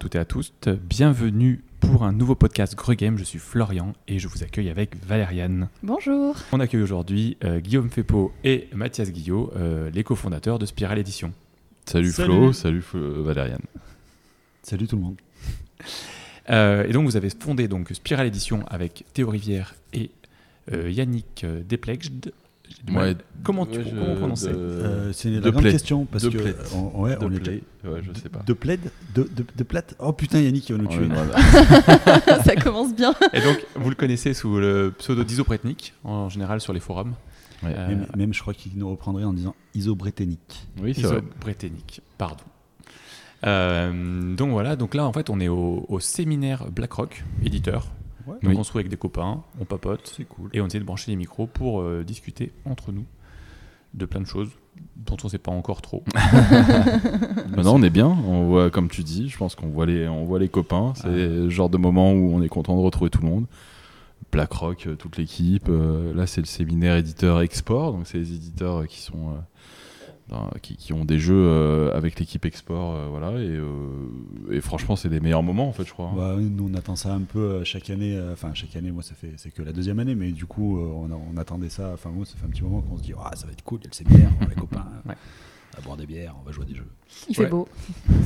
toutes et à tous. Bienvenue pour un nouveau podcast Gregame. Je suis Florian et je vous accueille avec Valériane. Bonjour. On accueille aujourd'hui euh, Guillaume Fepo et Mathias Guillot, euh, les cofondateurs de Spiral Edition. Salut, Flo, salut euh, Valériane. Salut tout le monde. Euh, et donc vous avez fondé donc Spiral Edition avec Théo Rivière et euh, Yannick euh, Despleged. Ouais, comment tu ouais, je- comment prononcer de- Euh, c'est une de grande plaid. question parce De que plaid. on, ouais, de on est play. Ouais, je sais pas. de plaid, de, de, de plate. Oh putain Yannick il va nous Ouais, tuer. voilà. Ça commence bien. Et donc vous le connaissez sous le pseudo d'Isopretnik en général sur les forums. Ouais. Euh, Même, même, je crois qu'il nous reprendrait en disant isobréténique. Oui, c'est vrai. Isopretnik, pardon. Euh, donc voilà, donc là en fait on est au, au séminaire BlackRock, éditeur. Ouais. Donc Oui. on se trouve avec des copains, on papote C'est cool. et on essaie de brancher les micros pour euh, discuter entre nous de plein de choses dont on ne sait pas encore trop. Non, non, on est bien. On voit, comme tu dis, je pense qu'on voit les, on voit les copains. C'est le genre de moment où on est content de retrouver tout le monde. BlackRock, euh, toute l'équipe. Euh, là, c'est le séminaire éditeur export. Donc, c'est les éditeurs qui sont euh, qui, qui ont des jeux euh, avec l'équipe export, euh, voilà. Et, euh, et franchement, c'est des meilleurs moments, en fait, je crois. Bah, oui, nous on attend ça un peu chaque année. euh, Enfin chaque année, moi ça fait c'est que la deuxième année, mais du coup euh, on, a- on attendait ça. Enfin moi ça fait un petit moment qu'on se dit ah ça va être cool, il y a le séminaire, on va les copains, Ouais. on va boire des bières, on va jouer à des jeux. Il fait beau.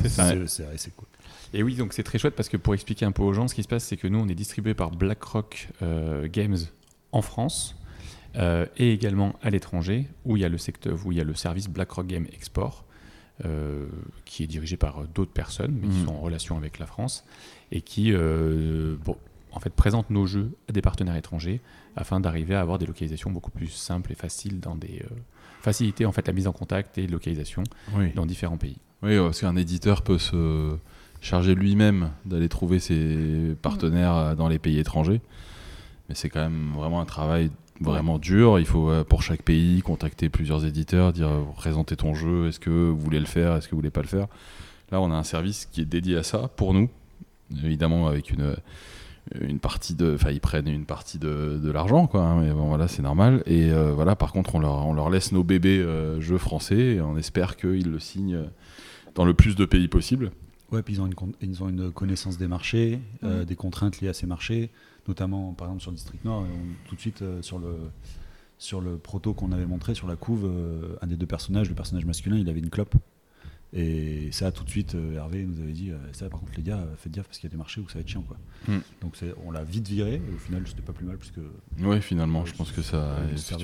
C'est ça. C'est c'est vrai, c'est cool. Et oui, donc c'est très chouette parce que pour expliquer un peu aux gens, ce qui se passe, c'est que nous, on est distribué par BlackRock euh, Games en France euh, et également à l'étranger, où il y a le secteur, où il y a le service BlackRock Game Export, euh, qui est dirigé par euh, d'autres personnes, mais qui Mhm. sont en relation avec la France et qui, euh, bon, en fait, présente nos jeux à des partenaires étrangers afin d'arriver à avoir des localisations beaucoup plus simples et faciles dans des euh, faciliter en fait la mise en contact et localisation Oui. dans différents pays. Oui, parce qu'un éditeur peut se charger lui-même d'aller trouver ses partenaires euh, dans les pays étrangers. Mais c'est quand même vraiment un travail vraiment dur. Il faut, euh, pour chaque pays, contacter plusieurs éditeurs, dire euh, présenter ton jeu, est-ce que vous voulez le faire, est-ce que vous voulez pas le faire. Là, on a un service qui est dédié à ça pour nous, évidemment avec une une partie de enfin ils prennent une partie de, de l'argent quoi hein, mais bon voilà c'est normal et euh, voilà par contre on leur, on leur laisse nos bébés euh, jeux français et on espère qu'ils le signent dans le plus de pays possible Ouais, puis ils ont une, ils ont une connaissance des marchés, euh, Mhm. des contraintes liées à ces marchés, notamment par exemple sur District Nord, on- tout de suite euh, sur le sur le proto qu'on avait montré sur la couve, euh, un des deux personnages, le personnage masculin, il avait une clope. Et ça, tout de suite, euh, Hervé nous avait dit ça, par contre, les gars, faites gaffe parce qu'il y a des marchés où ça va être chiant. Quoi. Mm. Donc on l'a vite viré, et au final, c'était pas plus mal, puisque oui finalement je pense que ça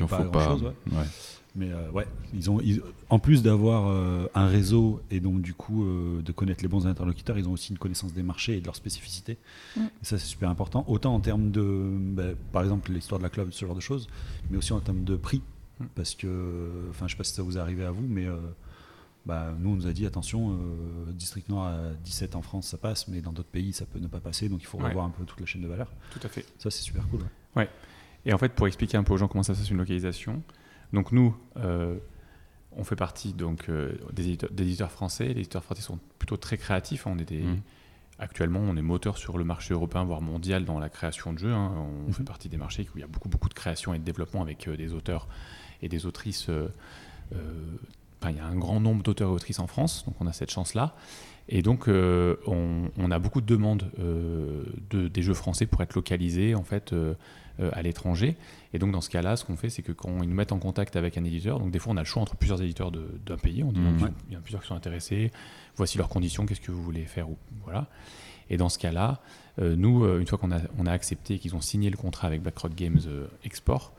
pas faut pas grand-chose, ouais. Mais euh, ouais, ils ont, ils- en plus d'avoir euh, un réseau et donc du coup euh, de connaître les bons interlocuteurs, ils ont aussi une connaissance des marchés et de leurs spécificités. Mm. Et ça, c'est super important. Autant en termes de, bah, par exemple, l'histoire de la club, ce genre de choses, mais aussi en termes de prix. Mm. Parce que, enfin, je sais pas si ça vous est arrivé à vous, mais euh, bah, nous, on nous a dit attention, euh, District Nord à 17 en France, ça passe, mais dans d'autres pays, ça peut ne pas passer, donc il faut Ouais. revoir un peu toute la chaîne de valeur. Tout à fait. Ça, c'est super cool. ouais. Et en fait, pour expliquer un peu aux gens comment ça se passe une localisation, donc nous, euh, on fait partie donc euh, des, éditeurs, des éditeurs français. Les éditeurs français sont plutôt très créatifs. On est des, Mhm. Actuellement, on est moteur sur le marché européen, voire mondial, dans la création de jeux. hein. On Mhm. fait partie des marchés où il y a beaucoup, beaucoup de création et de développement avec euh, des auteurs et des autrices. il y a un grand nombre d'auteurs et autrices en France, donc on a cette chance-là. Et donc, on, on a beaucoup de demandes de, des jeux français pour être localisés en fait à l'étranger. Et donc, dans ce cas-là, ce qu'on fait, c'est que quand ils nous mettent en contact avec un éditeur, donc des fois, on a le choix entre plusieurs éditeurs d'un pays. On dit, Mhm. donc, il y en a plusieurs qui sont intéressés. Voici leurs conditions. Qu'est-ce que vous voulez faire ou voilà. Et dans ce cas-là, euh, nous, euh, une fois qu'on a, on a accepté qu'ils ont signé le contrat avec BlackRock Games euh, Export,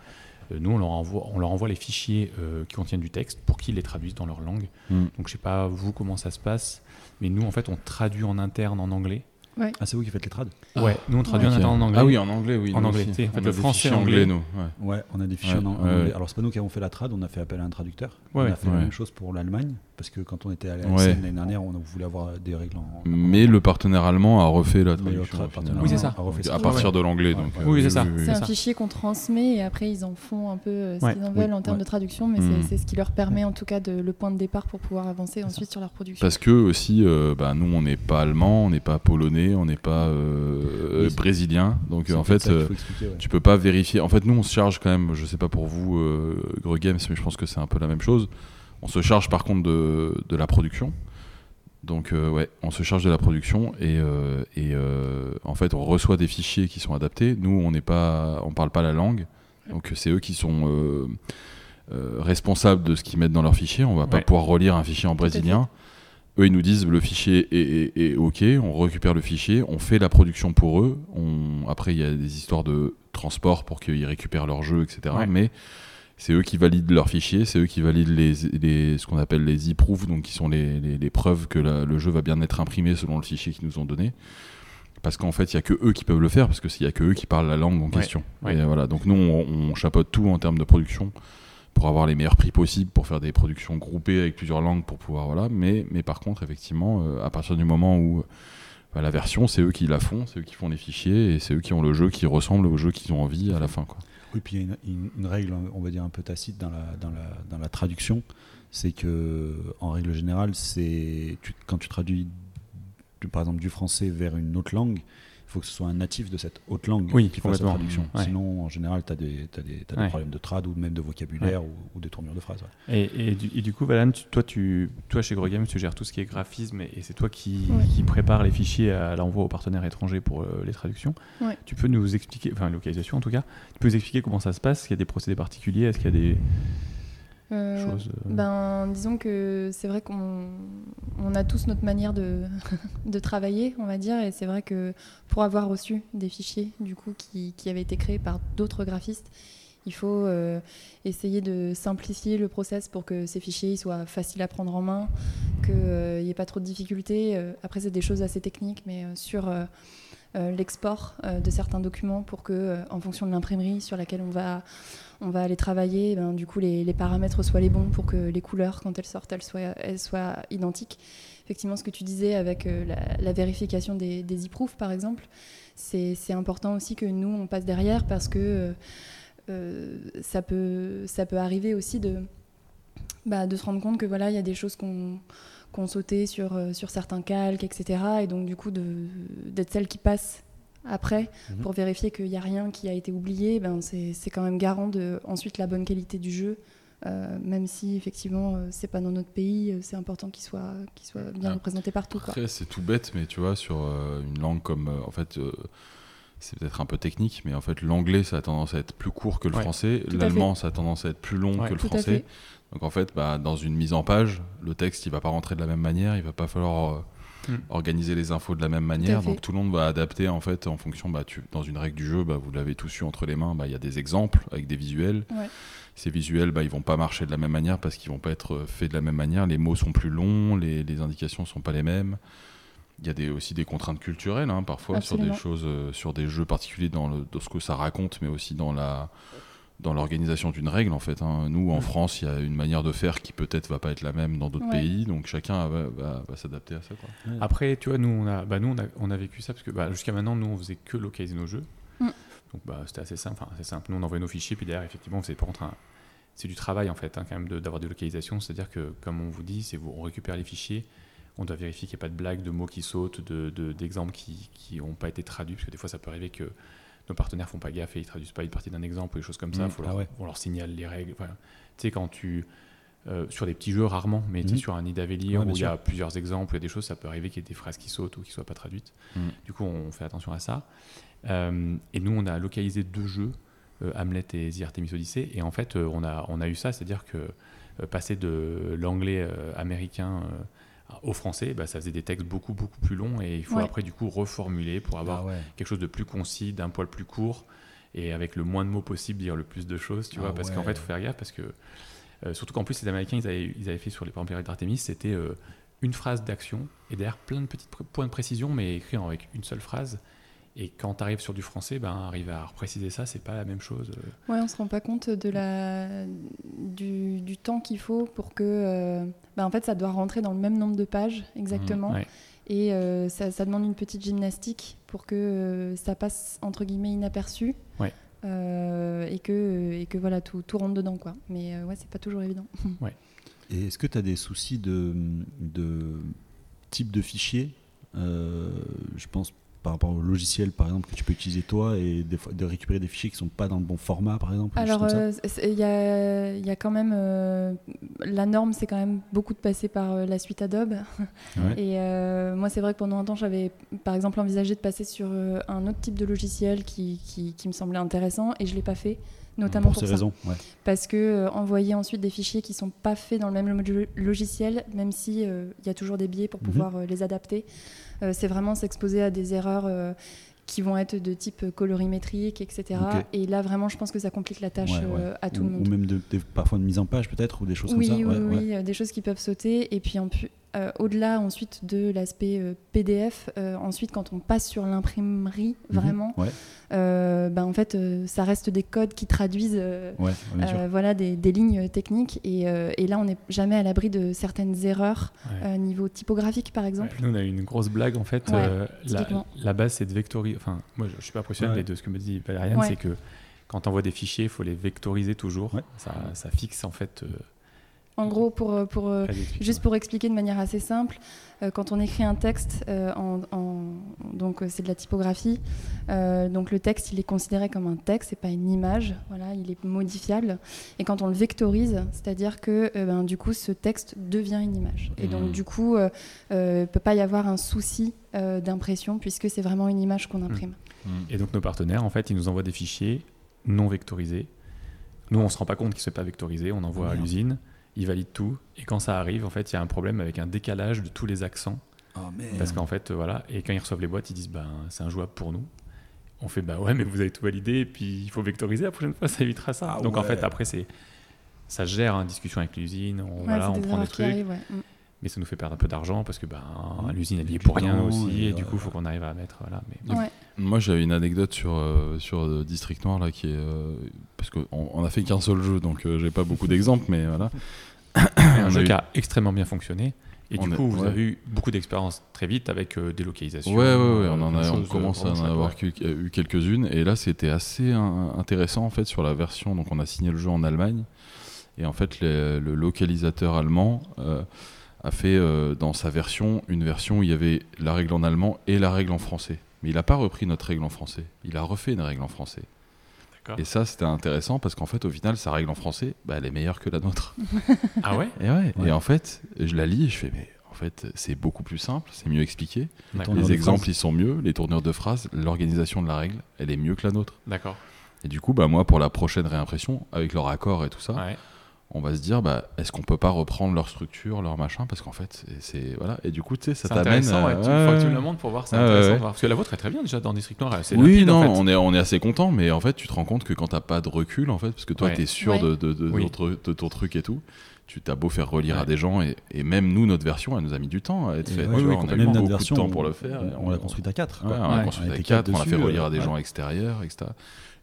euh, nous, on leur, envoie, on leur envoie les fichiers euh, qui contiennent du texte pour qu'ils les traduisent dans leur langue. Mm. Donc, je sais pas, vous, comment ça se passe, mais nous, en fait, on traduit en interne en anglais. Ah, c'est vous qui faites les trades Ouais, nous, on traduit interne en anglais. ah oui en anglais oui En anglais, en fait, On le a des français, fichiers anglais. nous ouais. Ouais, on a des fichiers Ouais, en, en ouais, anglais. Alors, c'est pas nous qui avons fait la trad, on a fait appel à un traducteur. Ouais, on a fait la même chose pour l'Allemagne, parce que quand on était à la l'année dernière, on voulait avoir des règles en. mais le partenaire allemand a refait la traduction Oui, c'est ça. a refait à ça. partir de l'anglais Ouais. donc euh, Oui, c'est ça. C'est un fichier qu'on transmet et après ils en font un peu euh, ce qu'ils en veulent en termes de traduction, mais Mm. c'est- ce qui leur permet en tout cas de, le point de départ pour pouvoir avancer ensuite sur leur production. Parce que aussi, euh, bah, nous, on n'est pas allemand, on n'est pas polonais, on n'est pas euh, Oui, c'est- brésilien. Donc en fait, ça euh, ouais. tu peux pas vérifier. En fait, nous, on se charge quand même. Je sais pas pour vous, euh, Games, mais je pense que c'est un peu la même chose. On se charge par contre de, de la production. Donc euh, ouais, on se charge de la production et, euh, et euh, en fait on reçoit des fichiers qui sont adaptés. Nous on n'est pas, on parle pas la langue, donc c'est eux qui sont euh, euh, responsables de ce qu'ils mettent dans leur fichier. On va pas pouvoir relire un fichier en brésilien. Eux ils nous disent le fichier est, est- est ok, on récupère le fichier, on fait la production pour eux. On, après il y a des histoires de transport pour qu'ils récupèrent leur jeu, etc. Ouais. Mais c'est eux qui valident leurs fichiers, c'est eux qui valident les, les- ce qu'on appelle les e-proofs, donc qui sont les, les- les preuves que la- le jeu va bien être imprimé selon le fichier qu'ils nous ont donné. Parce qu'en fait, il n'y a que eux qui peuvent le faire, parce qu'il n'y a que eux qui parlent la langue en question. ouais. Et voilà. Donc nous, on, on chapeaute tout en termes de production pour avoir les meilleurs prix possibles, pour faire des productions groupées avec plusieurs langues, pour pouvoir voilà. Mais, mais par contre, effectivement, euh, à partir du moment où bah, la version, c'est eux qui la font, c'est eux qui font les fichiers, et c'est eux qui ont le jeu qui ressemble au jeu qu'ils ont envie à la fin. Quoi. Oui, puis il y a une, règle, on va dire un peu tacite dans la, dans la, dans la traduction, c'est que, en règle générale, c'est quand tu traduis, du- par exemple, du français vers une autre langue, faut que ce soit un natif de cette autre langue Oui, qui fasse la traduction. Ouais. Sinon, en général, tu as des, des, des Ouais. problèmes de trad ou même de vocabulaire ou, ou de tournure de phrase. ouais. Et, et du, et du coup, Valane, tu- toi, tu, toi, chez Grogame, tu gères tout ce qui est graphisme et, et c'est toi qui, Ouais. qui prépare les fichiers à l'envoi aux partenaires étrangers pour euh, les traductions. Ouais. Tu peux nous expliquer, enfin, localisation en tout cas, tu peux nous expliquer comment ça se passe? Est-ce qu'il y a des procédés particuliers? Est-ce qu'il y a des Euh, euh, Ben, disons que c'est vrai qu'on on a tous notre manière de, de travailler, on va dire, et c'est vrai que pour avoir reçu des fichiers du coup qui, qui avaient été créés par d'autres graphistes, il faut euh, essayer de simplifier le process pour que ces fichiers soient faciles à prendre en main, qu'il n'y ait pas trop de difficultés. Après, c'est des choses assez techniques, mais sur l'export euh, de certains documents pour que, euh, en fonction de l'imprimerie sur laquelle on va on va aller travailler, ben, du coup les, les paramètres soient les bons pour que les couleurs, quand elles sortent, elles soient, elles soient identiques. Effectivement, ce que tu disais avec euh, la, vérification des, des e-proofs, par exemple, c'est important aussi que nous, on passe derrière parce que euh, euh, ça, peut, ça peut arriver aussi de, bah, de se rendre compte que voilà, il y a des choses qu'on qu'on sauté sur, euh, sur certains calques, etc. Et donc, du coup, d'être celle qui passe après Mhm. pour vérifier qu'il n'y a rien qui a été oublié, ben c'est c'est quand même garant de ensuite la bonne qualité du jeu. Euh, même si effectivement euh, c'est pas dans notre pays, euh, c'est important qu'il soit, qu'il soit bien Ah. représenté partout. Après, c'est tout bête, mais tu vois, sur euh, une langue comme. euh, en fait, euh, c'est peut-être un peu technique, mais en fait, l'anglais, ça a tendance à être plus court que le Ouais. français. L'allemand, ça a tendance à être plus long Ouais. que le français. Donc, en fait, bah, dans une mise en page, le texte, il va pas rentrer de la même manière. Il va pas falloir euh, Mm. organiser les infos de la même manière. Donc, tout le monde va adapter, en fait, en fonction. Bah, tu, dans une règle du jeu, bah, vous l'avez tous eu entre les mains. bah, Il y a des exemples avec des visuels. Ouais. Ces visuels, bah, ils vont pas marcher de la même manière parce qu'ils vont pas être euh, faits de la même manière. Les mots sont plus longs, les, les indications sont pas les mêmes. Il y a des, aussi des contraintes culturelles, hein, parfois, sur des choses, euh, sur des jeux particuliers dans, le, dans ce que ça raconte, mais aussi dans la dans l'organisation d'une règle en fait. hein. Nous en. France, il y a une manière de faire qui peut-être va pas être la même dans d'autres Ouais. pays, donc chacun va, va- va s'adapter à ça. Quoi. Après, tu vois, nous, on a, bah, nous, on a, on a vécu ça parce que bah, jusqu'à maintenant, nous, on faisait que localiser nos jeux. Mm. Donc, bah, c'était assez simple. Enfin, assez simple. Nous, on envoyait nos fichiers, puis derrière, effectivement, par contre un- c'est du travail en fait, hein, quand même, de- d'avoir des localisations. C'est-à-dire que, comme on vous dit, c'est vous, on récupère les fichiers, on doit vérifier qu'il n'y a pas de blagues, de mots qui sautent, de- de- d'exemples qui n'ont pas été traduits, parce que des fois, ça peut arriver que nos partenaires font pas gaffe et ils traduisent pas une partie d'un exemple ou des choses comme ça. Mm. Faut Ah leur, ouais. On leur signale les règles. Tu sais, quand tu. euh, sur des petits jeux rarement, mais Mhm. sur un nid d'Avélir Ouais, où il y a plusieurs exemples, il y a des choses, ça peut arriver qu'il y ait des phrases qui sautent ou qui soient pas traduites. Mhm. Du coup, on fait attention à ça. Euh, et nous, on a localisé deux jeux, euh, Hamlet et The Artemis Odyssey. Et en fait, on, a, on a eu ça, c'est-à-dire que passer de l'anglais américain au français, bah, ça faisait des textes beaucoup, beaucoup plus longs. Et il faut Ouais. après, du coup, reformuler pour avoir Ah ouais. quelque chose de plus concis, d'un poil plus court, et avec le moins de mots possible, dire le plus de choses, tu Ah vois, parce qu'en fait, il faut faire gaffe, parce que, euh, surtout qu'en plus, les Américains, ils avaient, ils avaient fait sur les règles d'Artemis, c'était euh, une phrase d'action, et derrière plein de petits points de précision, mais écrits avec une seule phrase. Et quand tu arrives sur du français, ben, arriver à repréciser ça, c'est pas la même chose. Ouais, on se rend pas compte de la, du, du temps qu'il faut pour que. euh, bah, en fait, ça doit rentrer dans le même nombre de pages exactement. Ouais. Et euh, ça, ça demande une petite gymnastique pour que euh, ça passe entre guillemets inaperçu. Ouais. Euh, et que, et que voilà, tout, tout rentre dedans. Quoi. Mais euh, ouais, c'est pas toujours évident. Et est-ce que tu as des soucis de, de type de fichier? Euh, Je pense par rapport au logiciel, par exemple, que tu peux utiliser toi et de récupérer des fichiers qui sont pas dans le bon format, par exemple Alors, euh, il y, y a quand même. euh, la norme, c'est quand même beaucoup de passer par euh, la suite Adobe. Ouais. Et euh, moi, c'est vrai que pendant un temps, j'avais par exemple envisagé de passer sur euh, un autre type de logiciel qui, qui, qui me semblait intéressant et je ne l'ai pas fait, notamment pour pour, ces ça. raisons. Ouais. Parce que euh, envoyer ensuite des fichiers qui ne sont pas faits dans le même lo- logiciel, même si euh, il y a toujours des biais pour Mhm. pouvoir euh, les adapter, euh, c'est vraiment s'exposer à des erreurs. euh, qui vont être de type colorimétrique, etc. Et là, vraiment, je pense que ça complique la tâche Ouais, ouais. euh, à tout ou, le monde. ou même de, parfois de mise en page, peut-être, ou des choses Oui, comme ça. oui, Ouais, oui, euh, des choses qui peuvent sauter. Et puis en pu- euh, au-delà ensuite de l'aspect euh, PDF, euh, ensuite quand on passe sur l'imprimerie, Mhm. vraiment, Ouais, euh, ben, en fait, euh, ça reste des codes qui traduisent euh, ouais, euh, voilà, des, des lignes techniques. Et, euh, et là, on n'est jamais à l'abri de certaines erreurs Ouais. euh, niveau typographique, par exemple. Ouais, nous, on a eu une grosse blague en fait. Ouais, euh, la, base, c'est de vectoriser. Enfin, moi, je, je suis pas mais de ce que me dit Valériane, Ouais. c'est que quand on envoie des fichiers, il faut les vectoriser toujours. Ouais. Ça, ça fixe en fait. En gros, pour, euh, pour, euh. Juste pour expliquer de manière assez simple, euh, quand on écrit un texte, en, en- donc c'est de la typographie, donc le texte il est considéré comme un texte et pas une image, voilà, il est modifiable. Et quand on le vectorise, c'est-à-dire que ben, du coup ce texte devient une image. Et donc Mhm. du coup, il peut pas y avoir un souci d'impression puisque c'est vraiment une image qu'on imprime. Et donc nos partenaires, en fait, ils nous envoient des fichiers non vectorisés. Nous, on se rend pas compte qu'ils ne sont pas vectorisés. On envoie à l'usine, ils valident tout. Et quand ça arrive, en fait, il y a un problème avec un décalage de tous les accents. Oh, merde. Parce qu'en fait, euh, voilà. Et quand ils reçoivent les boîtes, ils disent, ben, c'est injouable pour nous. On fait, bah ouais, mais vous avez tout validé. Et puis, il faut vectoriser la prochaine fois, ça évitera ça. Ah donc, en fait, après, c'est. Ça se gère en discussion avec l'usine, on, Ouais, voilà, on prend des trucs, arrivent, ouais. Mais ça nous fait perdre un peu d'argent parce que ben, Mmh. l'usine elle y est pour rien aussi, et et, du ouais, coup il faut qu'on arrive à mettre. Voilà, mais... Ouais. Moi, j'avais une anecdote sur, euh, sur euh, District Noir, là, qui est. euh, parce qu'on on a fait qu'un seul jeu, donc euh, j'ai pas beaucoup d'exemples, mais voilà. un jeu eu- qui a extrêmement bien fonctionné. Et On du est- coup, vous ouais. avez eu beaucoup d'expérience très vite avec euh, des localisations. Ouais, ouais, ouais, euh, on, en a, on commence euh, à en avoir eu, quelques-unes. Et là, c'était assez intéressant en fait sur la version. Donc, on a signé le jeu en Allemagne. Et en fait, le, le localisateur allemand euh, a fait euh, dans sa version une version où il y avait la règle en allemand et la règle en français. Mais il n'a pas repris notre règle en français. Il a refait une règle en français. Et ça, c'était intéressant parce qu'en fait, au final, sa règle en français, bah, elle est meilleure que la nôtre. Ah ouais? Et, ouais. Ouais. et en fait, je la lis et je fais, mais en fait, c'est beaucoup plus simple, c'est mieux expliqué. Les exemples, phrase. ils sont mieux, les tournures de phrases, l'organisation de la règle, elle est mieux que la nôtre. D'accord. Et du coup, bah, moi, pour la prochaine réimpression, avec leur accord et tout ça, Ouais. On va se dire, bah, est-ce qu'on peut pas reprendre leur structure, leur machin Parce qu'en fait, c'est-. Voilà. Et du coup, tu sais, ça C'est t'amène. intéressant, ouais, euh, tu, faut que tu me le montres pour voir, c'est Ouais, intéressant ouais. de voir. Parce que la vôtre est très bien déjà dans District Noir. c'est Oui, limpide, non, en fait. on, est, on est assez content, mais en fait, tu te rends compte que quand t'as pas de recul, en fait, parce que toi, Ouais. tu es sûr Ouais. de, de, de, Oui. de ton- de ton truc et tout, tu t'as beau faire relire à des gens, et, et même nous, notre version, elle nous a mis du temps à être faite. ouais, on a eu même notre beaucoup version, de temps pour le faire. On, l'a construite à 4. Ouais, on l'a construite On à était 4, on l'a fait relire euh, à des ouais. gens extérieurs, etc.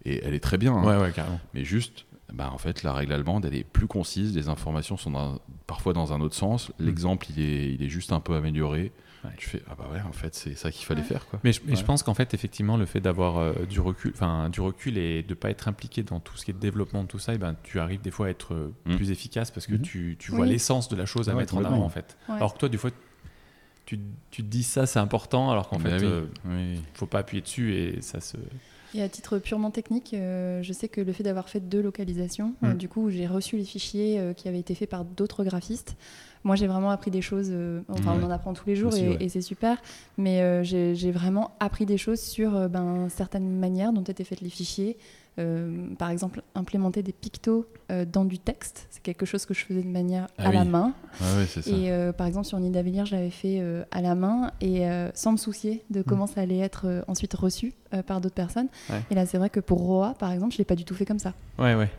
Et elle est très bien. hein. Ouais, ouais, carrément. Mais juste, bah, en fait, la règle allemande, elle est plus concise, les informations sont dans- parfois dans un autre sens, l'exemple, il est, il est juste un peu amélioré. Ouais. Tu fais, ah bah ouais, en fait, c'est ça qu'il fallait Ouais. faire, quoi. Mais je, mais je pense qu'en fait, effectivement, le fait d'avoir euh, du recul, enfin du recul et de pas être impliqué dans tout ce qui est développement de tout ça, et ben tu arrives des fois à être euh, Mm. plus efficace parce que Mhm. tu, tu Oui. vois l'essence de la chose à ouais, mettre en avant en fait. Ouais. Alors que toi, des fois, tu, tu te dis ça, c'est important, alors qu'en Bah fait, oui, euh, oui. faut pas appuyer dessus et ça se. Et à titre purement technique, euh, je sais que le fait d'avoir fait deux localisations, Mm. euh, du coup, j'ai reçu les fichiers euh, qui avaient été faits par d'autres graphistes. Moi, j'ai vraiment appris des choses. euh, enfin, Ouais. on en apprend tous les jours Aussi, et, ouais. et c'est super. Mais j'ai vraiment appris des choses sur ben, certaines manières dont étaient faits les fichiers. Euh, par exemple, implémenter des pictos euh, dans du texte, c'est quelque chose que je faisais de manière Ah à la main. Ah ça. Et euh, par exemple, sur Nid d'Avenir, je l'avais fait à la main et sans me soucier de comment ça allait être euh, ensuite reçu par d'autres personnes. Ouais. Et là, c'est vrai que pour Roa, par exemple, je l'ai pas du tout fait comme ça. Ouais, ouais.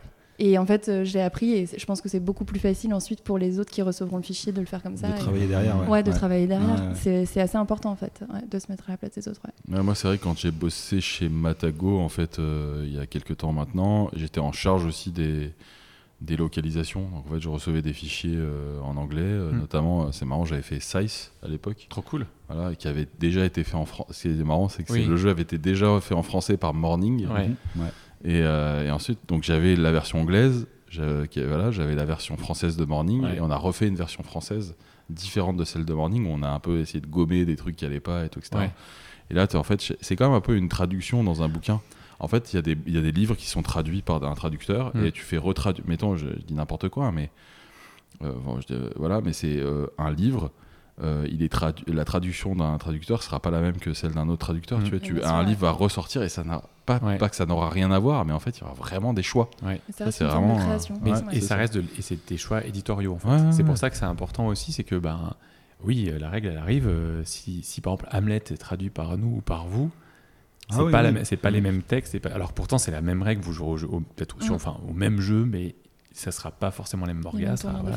Et en fait, euh, je l'ai appris et je pense que c'est beaucoup plus facile ensuite pour les autres qui recevront le fichier de le faire comme ça. De et- travailler derrière. Ouais, Ouais, de travailler derrière. Ouais, ouais. C'est- assez important en fait, ouais, de se mettre à la place des autres. ouais. Ouais, moi, c'est vrai que quand j'ai bossé chez Matago, en fait, euh, il y a quelques temps maintenant, j'étais en charge aussi des, des localisations. Donc, en fait, je recevais des fichiers euh, en anglais, euh, Hmm. notamment, euh, c'est marrant, j'avais fait Size à l'époque. Trop cool. Voilà, et qui avait déjà été fait en français. Ce qui est marrant, c'est que Oui. le jeu avait été déjà fait en français par Morning. Ouais. Ouais. Et, euh, et ensuite, donc j'avais la version anglaise, j'avais voilà, la version française de Morning, Ouais. et on a refait une version française différente de celle de Morning, où on a un peu essayé de gommer des trucs qui allaient pas et tout, etc. Ouais. Et là, en fait, c'est quand même un peu une traduction dans un bouquin. En fait, il y, a des- il y a des livres qui sont traduits par un traducteur Mm. et tu fais retraduire. Mettons, je, je dis n'importe quoi, hein, mais euh, bon, je dis- voilà, mais c'est euh, un livre. Euh, il est tradu- la traduction d'un traducteur sera pas la même que celle d'un autre traducteur. Mm. Tu vois, tu, un livre va ressortir et ça n'a pas, Ouais. pas que ça n'aura rien à voir, mais en fait, il y aura vraiment des choix. Ouais. Ça reste c'est vraiment, euh, création. Mais, Ouais, et c'est ça, ça. reste de, et c'est des choix éditoriaux en fait. Ouais, ouais, c'est pour ça que c'est important aussi, c'est que ben oui, euh, la règle elle arrive. euh, si, si par exemple Hamlet est traduit par nous ou par vous, Ah c'est oui, pas, oui. pas les mêmes textes. Pas, alors pourtant c'est la même règle, vous jouez au, jeu- au- peut-être sur- Mm. enfin, au même jeu, mais ça sera pas forcément les mêmes de Il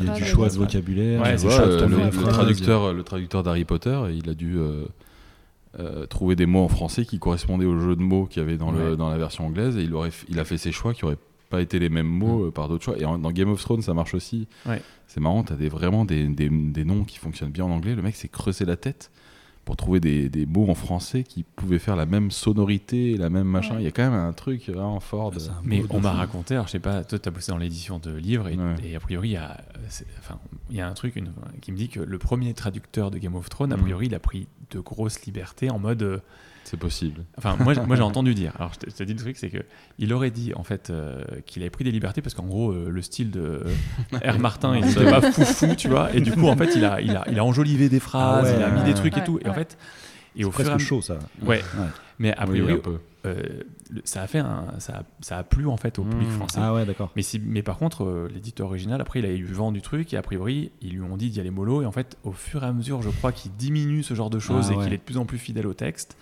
y a du choix de vocabulaire. Ouais, Tu choix de euh, le, de le phrase. traducteur, le traducteur d'Harry Potter, il a dû euh, euh, trouver des mots en français qui correspondaient au jeu de mots qu'il y avait dans, le, dans la version anglaise et il, aurait, il a fait ses choix qui auraient pas été les mêmes mots euh, par d'autres choix. Et en- dans Game of Thrones, ça marche aussi. Ouais. C'est marrant, t'as des, vraiment des, des, des noms qui fonctionnent bien en anglais. Le mec s'est creusé la tête pour trouver des, des mots en français qui pouvaient faire la même sonorité, la même machin. Ouais. Il y a quand même un truc vraiment fort. de- Mais on m'a raconté, alors je sais pas, toi tu as bossé dans l'édition de livres et, Ouais. et a priori il y a, enfin, il y a un truc une- qui me dit que le premier traducteur de Game of Thrones, a Mhm. priori il a pris de grosses libertés en mode euh, C'est possible. Enfin, moi, moi j'ai entendu dire. Alors, je te, dis le truc, c'est que il aurait dit en fait euh, qu'il avait pris des libertés parce qu'en gros, euh, le style de euh, R. Martin, il était pas foufou, tu vois. Et du coup, en fait, il a, il a, il a enjolivé des phrases, Ah ouais, il a mis des ouais. trucs et Ouais, tout. Et en fait, et au C'est fur et à presque mesure, chaud, ça. ouais. Ouais. Mais a Oui, priori, un peu. euh, le- ça a fait un, ça, a, ça a plu en fait au public Mmh. français. Ah ouais, d'accord. Mais, si, mais par contre, euh, l'éditeur original, après, il a eu vent du truc et a priori, ils lui ont dit d'y aller mollo. Et en fait, au fur et à mesure, je crois qu'il diminue ce genre de choses Ah et ouais. qu'il est de plus en plus fidèle au texte.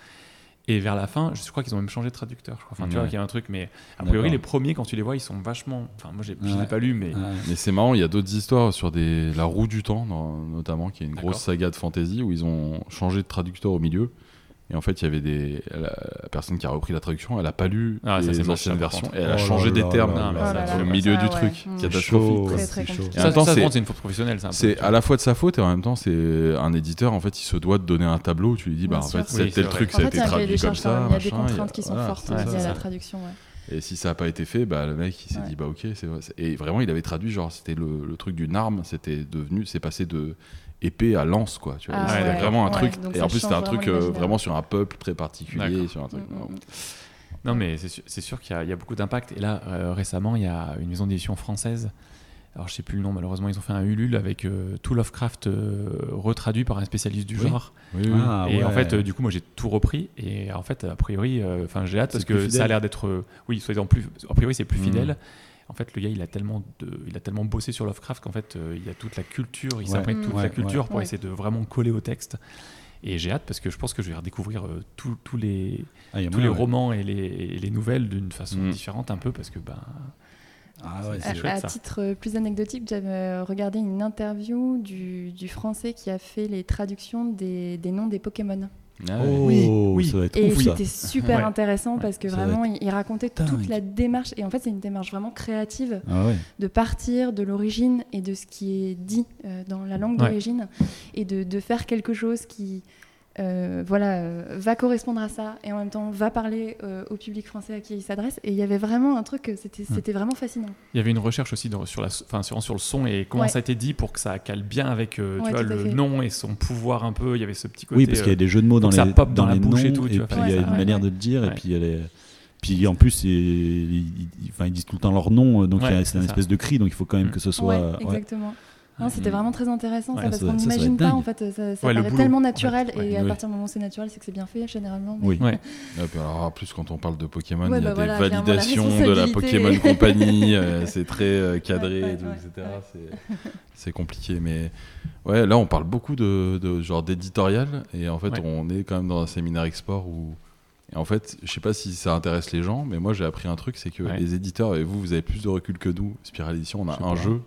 Et vers la fin, je crois qu'ils ont même changé de traducteur. Je crois. Enfin, tu vois qu'il y a un truc, mais a priori, les premiers, quand tu les vois, ils sont vachement. Enfin, moi, je ne Ouais. l'ai pas lu, mais. Mais c'est marrant, il y a d'autres histoires sur des... La Roue du Temps, notamment, qui est une grosse saga de fantasy où ils ont changé de traducteur au milieu. Et en fait, il y avait des. La, la personne qui a repris la traduction, elle a pas lu Ah, les anciennes versions et elle a Oh changé là des là termes là là au milieu Ça, du ouais. truc. Catastrophique. Chaud, quoi. Très, très c'est Ça, ça, une faute professionnelle. C'est à la fois de sa faute et en même temps, c'est un éditeur, en fait, il se doit de donner un tableau. Tu lui dis, bah, en fait, c'est tel truc, ça a été il y a un cahier traduit des comme ça. Il y a des contraintes qui sont fortes liées à la traduction. Et si ça n'a pas été fait, bah, le mec il s'est Ouais. dit bah ok c'est vrai. Et vraiment il avait traduit genre c'était le, le truc d'une arme, c'était devenu, c'est passé de épée à lance quoi. Tu vois. Ah Et c'était ouais, vraiment un ouais, truc. donc Et en plus c'était un truc vraiment euh, vraiment sur un peuple très particulier, D'accord. sur un truc. Mm, mm, mm. Non, mais c'est sûr, qu'il y, a- il y a beaucoup d'impact. Et là, euh, récemment, il y a une maison d'édition française. Alors, je sais plus le nom, malheureusement, ils ont fait un Ulule avec euh, tout Lovecraft euh, retraduit par un spécialiste du Oui. genre. Oui, oui. Ah, et en fait, euh, du coup, moi, j'ai tout repris. Et en fait, a priori, euh, enfin, j'ai hâte parce que fidèle. ça a l'air d'être. euh, oui, soi-disant plus. A priori, c'est plus fidèle. En fait, le gars, il a tellement, de, il a tellement bossé sur Lovecraft qu'en fait, euh, il y a toute la culture, il Ouais. s'imprègne toute Ouais, la culture ouais. pour Ouais. essayer de vraiment coller au texte. Et j'ai hâte parce que je pense que je vais redécouvrir euh, tous- tous les, Ah, tous les romans et les, et les nouvelles d'une façon Mm. différente un peu parce que ben Ah ouais, C'est À, chouette, à ça. titre euh, plus anecdotique, j'avais euh, regardé une interview du, du français qui a fait les traductions des, des noms des Pokémon. Ah ouais. Oh, Oui, oui. ça va être Et c'était super Ouais. intéressant Ouais. parce que Ça vraiment, il, il racontait toute la démarche. Et en fait, c'est une démarche vraiment créative Ah ouais. de partir de l'origine et de ce qui est dit euh, dans la langue Ouais. d'origine et de, de faire quelque chose qui euh, voilà, euh, va correspondre à ça et en même temps va parler euh, au public français à qui il s'adresse. Et il y avait vraiment un truc, euh, c'était vraiment fascinant. il y avait une recherche aussi dans- sur, la, enfin, sur, sur le son et comment Ouais. ça a été dit pour que ça cale bien avec euh, tu vois, le fait. nom et son pouvoir un peu il y avait ce petit côté Oui, parce qu'il y a des jeux de mots dans ça les, pop dans la les bouche noms, et tout, tu vois, puis il y a ça, une ouais, manière ouais. de le dire, Ouais. et puis en plus, ils, ils- disent tout le temps leur nom, donc c'est ça. espèce de cri, donc il faut quand même Mm. que ce soit. Ouais, ouais. exactement. Non, C'était Mm. vraiment très intéressant Ouais, ça, parce ça- qu'on ça, ça n'imagine pas dingue. en fait, ça, ça Ouais, le paraît boulot. tellement naturel Ouais, et à partir du moment où c'est naturel, c'est que c'est bien fait généralement. mais- Oui. Ouais. Ah, puis alors, en plus, quand on parle de Pokémon, Ouais, il y a bah voilà, des la validations de la. Pokémon Company, euh, c'est très euh, cadré, Ouais, ouais, et tout, ouais, etc. ouais. C'est- C'est compliqué, mais ouais, là on parle beaucoup de, de genre d'éditorial, et en fait Ouais. on est quand même dans un séminaire export où. Et en fait, je sais pas si ça intéresse les gens, mais moi j'ai appris un truc, c'est que Ouais. les éditeurs, et vous, vous avez plus de recul que nous, Spiral Edition, on a un jeu.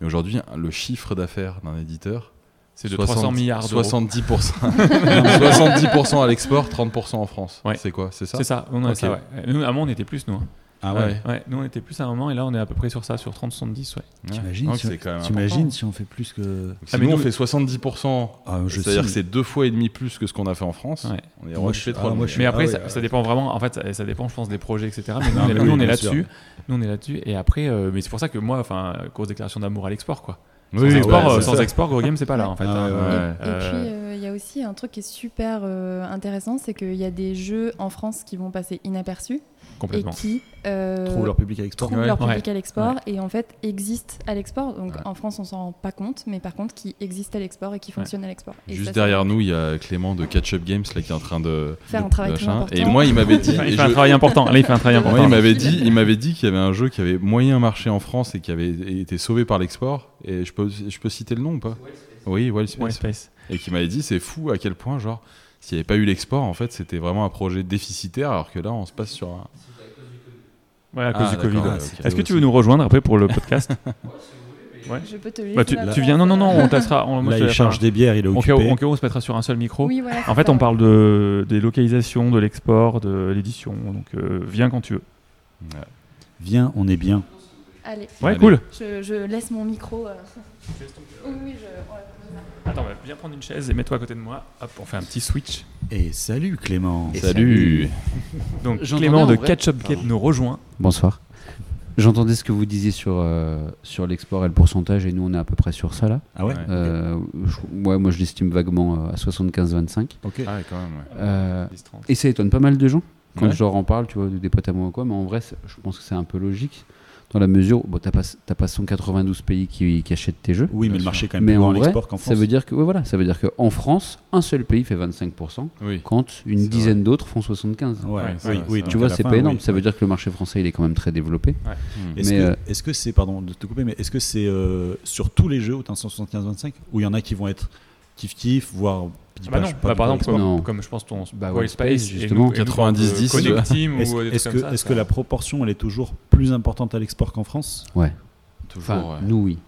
Mais aujourd'hui, le chiffre d'affaires d'un éditeur, c'est de 60 300 milliards d'euros 70%, 70% à l'export, 30% en France. Ouais. C'est quoi? C'est ça? C'est ça, on a Ok. ça ouais. Nous, à moment on était plus nous hein. Ah ouais. ouais nous on était plus à un moment et là on est à peu près sur ça sur 30 70 ouais T'imagines Donc, si, on fait plus que. Si Ah, mais nous, on nous- fait 70%, Ah, c'est-à-dire que c'est deux fois et demi plus que ce qu'on a fait en France. Ouais. On est Moi, je pétrole. ah, moi, je suis- Mais après, ouais, ça, ouais. ça dépend vraiment. En fait, ça, ça dépend, je pense, des projets, etc. Mais nous, Ah, on est, nous, on là-dessus. Nous, on est là-dessus. Et après, euh, mais c'est pour ça que moi, enfin, grosse déclaration d'amour à l'export, quoi. Oui, sans oui, export, ouais, euh, c'est sans export, Go Game, c'est pas là, en fait. Ah, hein. Et puis, euh, aussi un truc qui est super euh, intéressant, c'est qu'il y a des jeux en France qui vont passer inaperçus et Complètement. qui euh, Trouve leur public à l'export. trouvent Ouais. leur public Ouais. à l'export et en fait existent à l'export. Donc Ouais. en France, on s'en rend pas compte, mais par contre, qui existent à l'export et qui fonctionnent à l'export. Juste ça, derrière nous, il y a Clément de Catch Up Games là, qui est en train de. Faire de- un travail très important. Et moi, il m'avait dit. Il fait un travail important. Là, il fait un travail Moi, Moi, important. il m'avait dit, il m'avait dit qu'il y avait un jeu qui avait moyen marché en France et qui avait été sauvé par l'export. Et je peux, je peux citer le nom ou pas? Oui. Ouais, Space. Et qui m'avait dit, c'est fou à quel point, genre, s'il n'y avait pas eu l'export, en fait, c'était vraiment un projet déficitaire, alors que là, on se passe sur un. Ouais, à cause Ah, du Covid. Est-ce que tu veux nous rejoindre après pour le podcast Ouais. Je peux te Bah, tu, tu viens Non, non, non, on testera. On, Là, il charge des bières, il est occupé. cas où on se mettra sur un seul micro. Oui, voilà, En fait, ça. on parle de, des localisations, de l'export, de l'édition. Donc, euh, viens quand tu veux. Viens, on est bien. Allez, Ouais, Allez. cool. je, je laisse mon micro. euh. Oui, oui, je. ouais, Attends, bah, viens prendre une chaise et mets-toi à côté de moi. Hop, on fait un petit switch. Et salut Clément. Et Salut Donc, Clément en de. Catch Up nous rejoint. Bonsoir. J'entendais ce que vous disiez sur, euh, sur l'export et le pourcentage, et nous on est à peu près sur ça là. Ah ouais. Euh, je- ouais, moi je l'estime vaguement euh, à 75-25. Ok. Ah, ouais, quand même, ouais. Euh, 10-30. et ça étonne pas mal de gens quand Ouais. je leur en parle, tu vois, des potes à moi ou quoi, mais en vrai, je pense que c'est un peu logique dans la mesure où bon, t'as pas, t'as pas 192 pays qui, qui achètent tes jeux. Oui, mais le marché est quand même Mais plus en vrai, l'export qu'en ça France. veut dire que ouais, voilà, ça veut dire qu'en France, un seul pays fait 25%, Oui. quand une C'est dizaine d'autres font 75. Ouais, Ouais, oui, Tu vois, c'est fin, pas énorme. oui, Ça veut dire que le marché français, il est quand même très développé. Est-ce que, euh, est-ce que c'est, pardon de te couper, mais est-ce que c'est euh, sur tous les jeux où tu as un 175-25 Ou il y en a qui vont être kiff-kiff, voire. Ah bah non, pas bah, par exemple, comme, comme je pense ton Bah, Space, justement. nous- et nous, 90-10, euh, Est-ce ou des est-ce trucs que, comme ça, est-ce ça- que la proportion elle est toujours plus importante à l'export qu'en France? Ouais. Toujours, Enfin, ouais. nous, oui.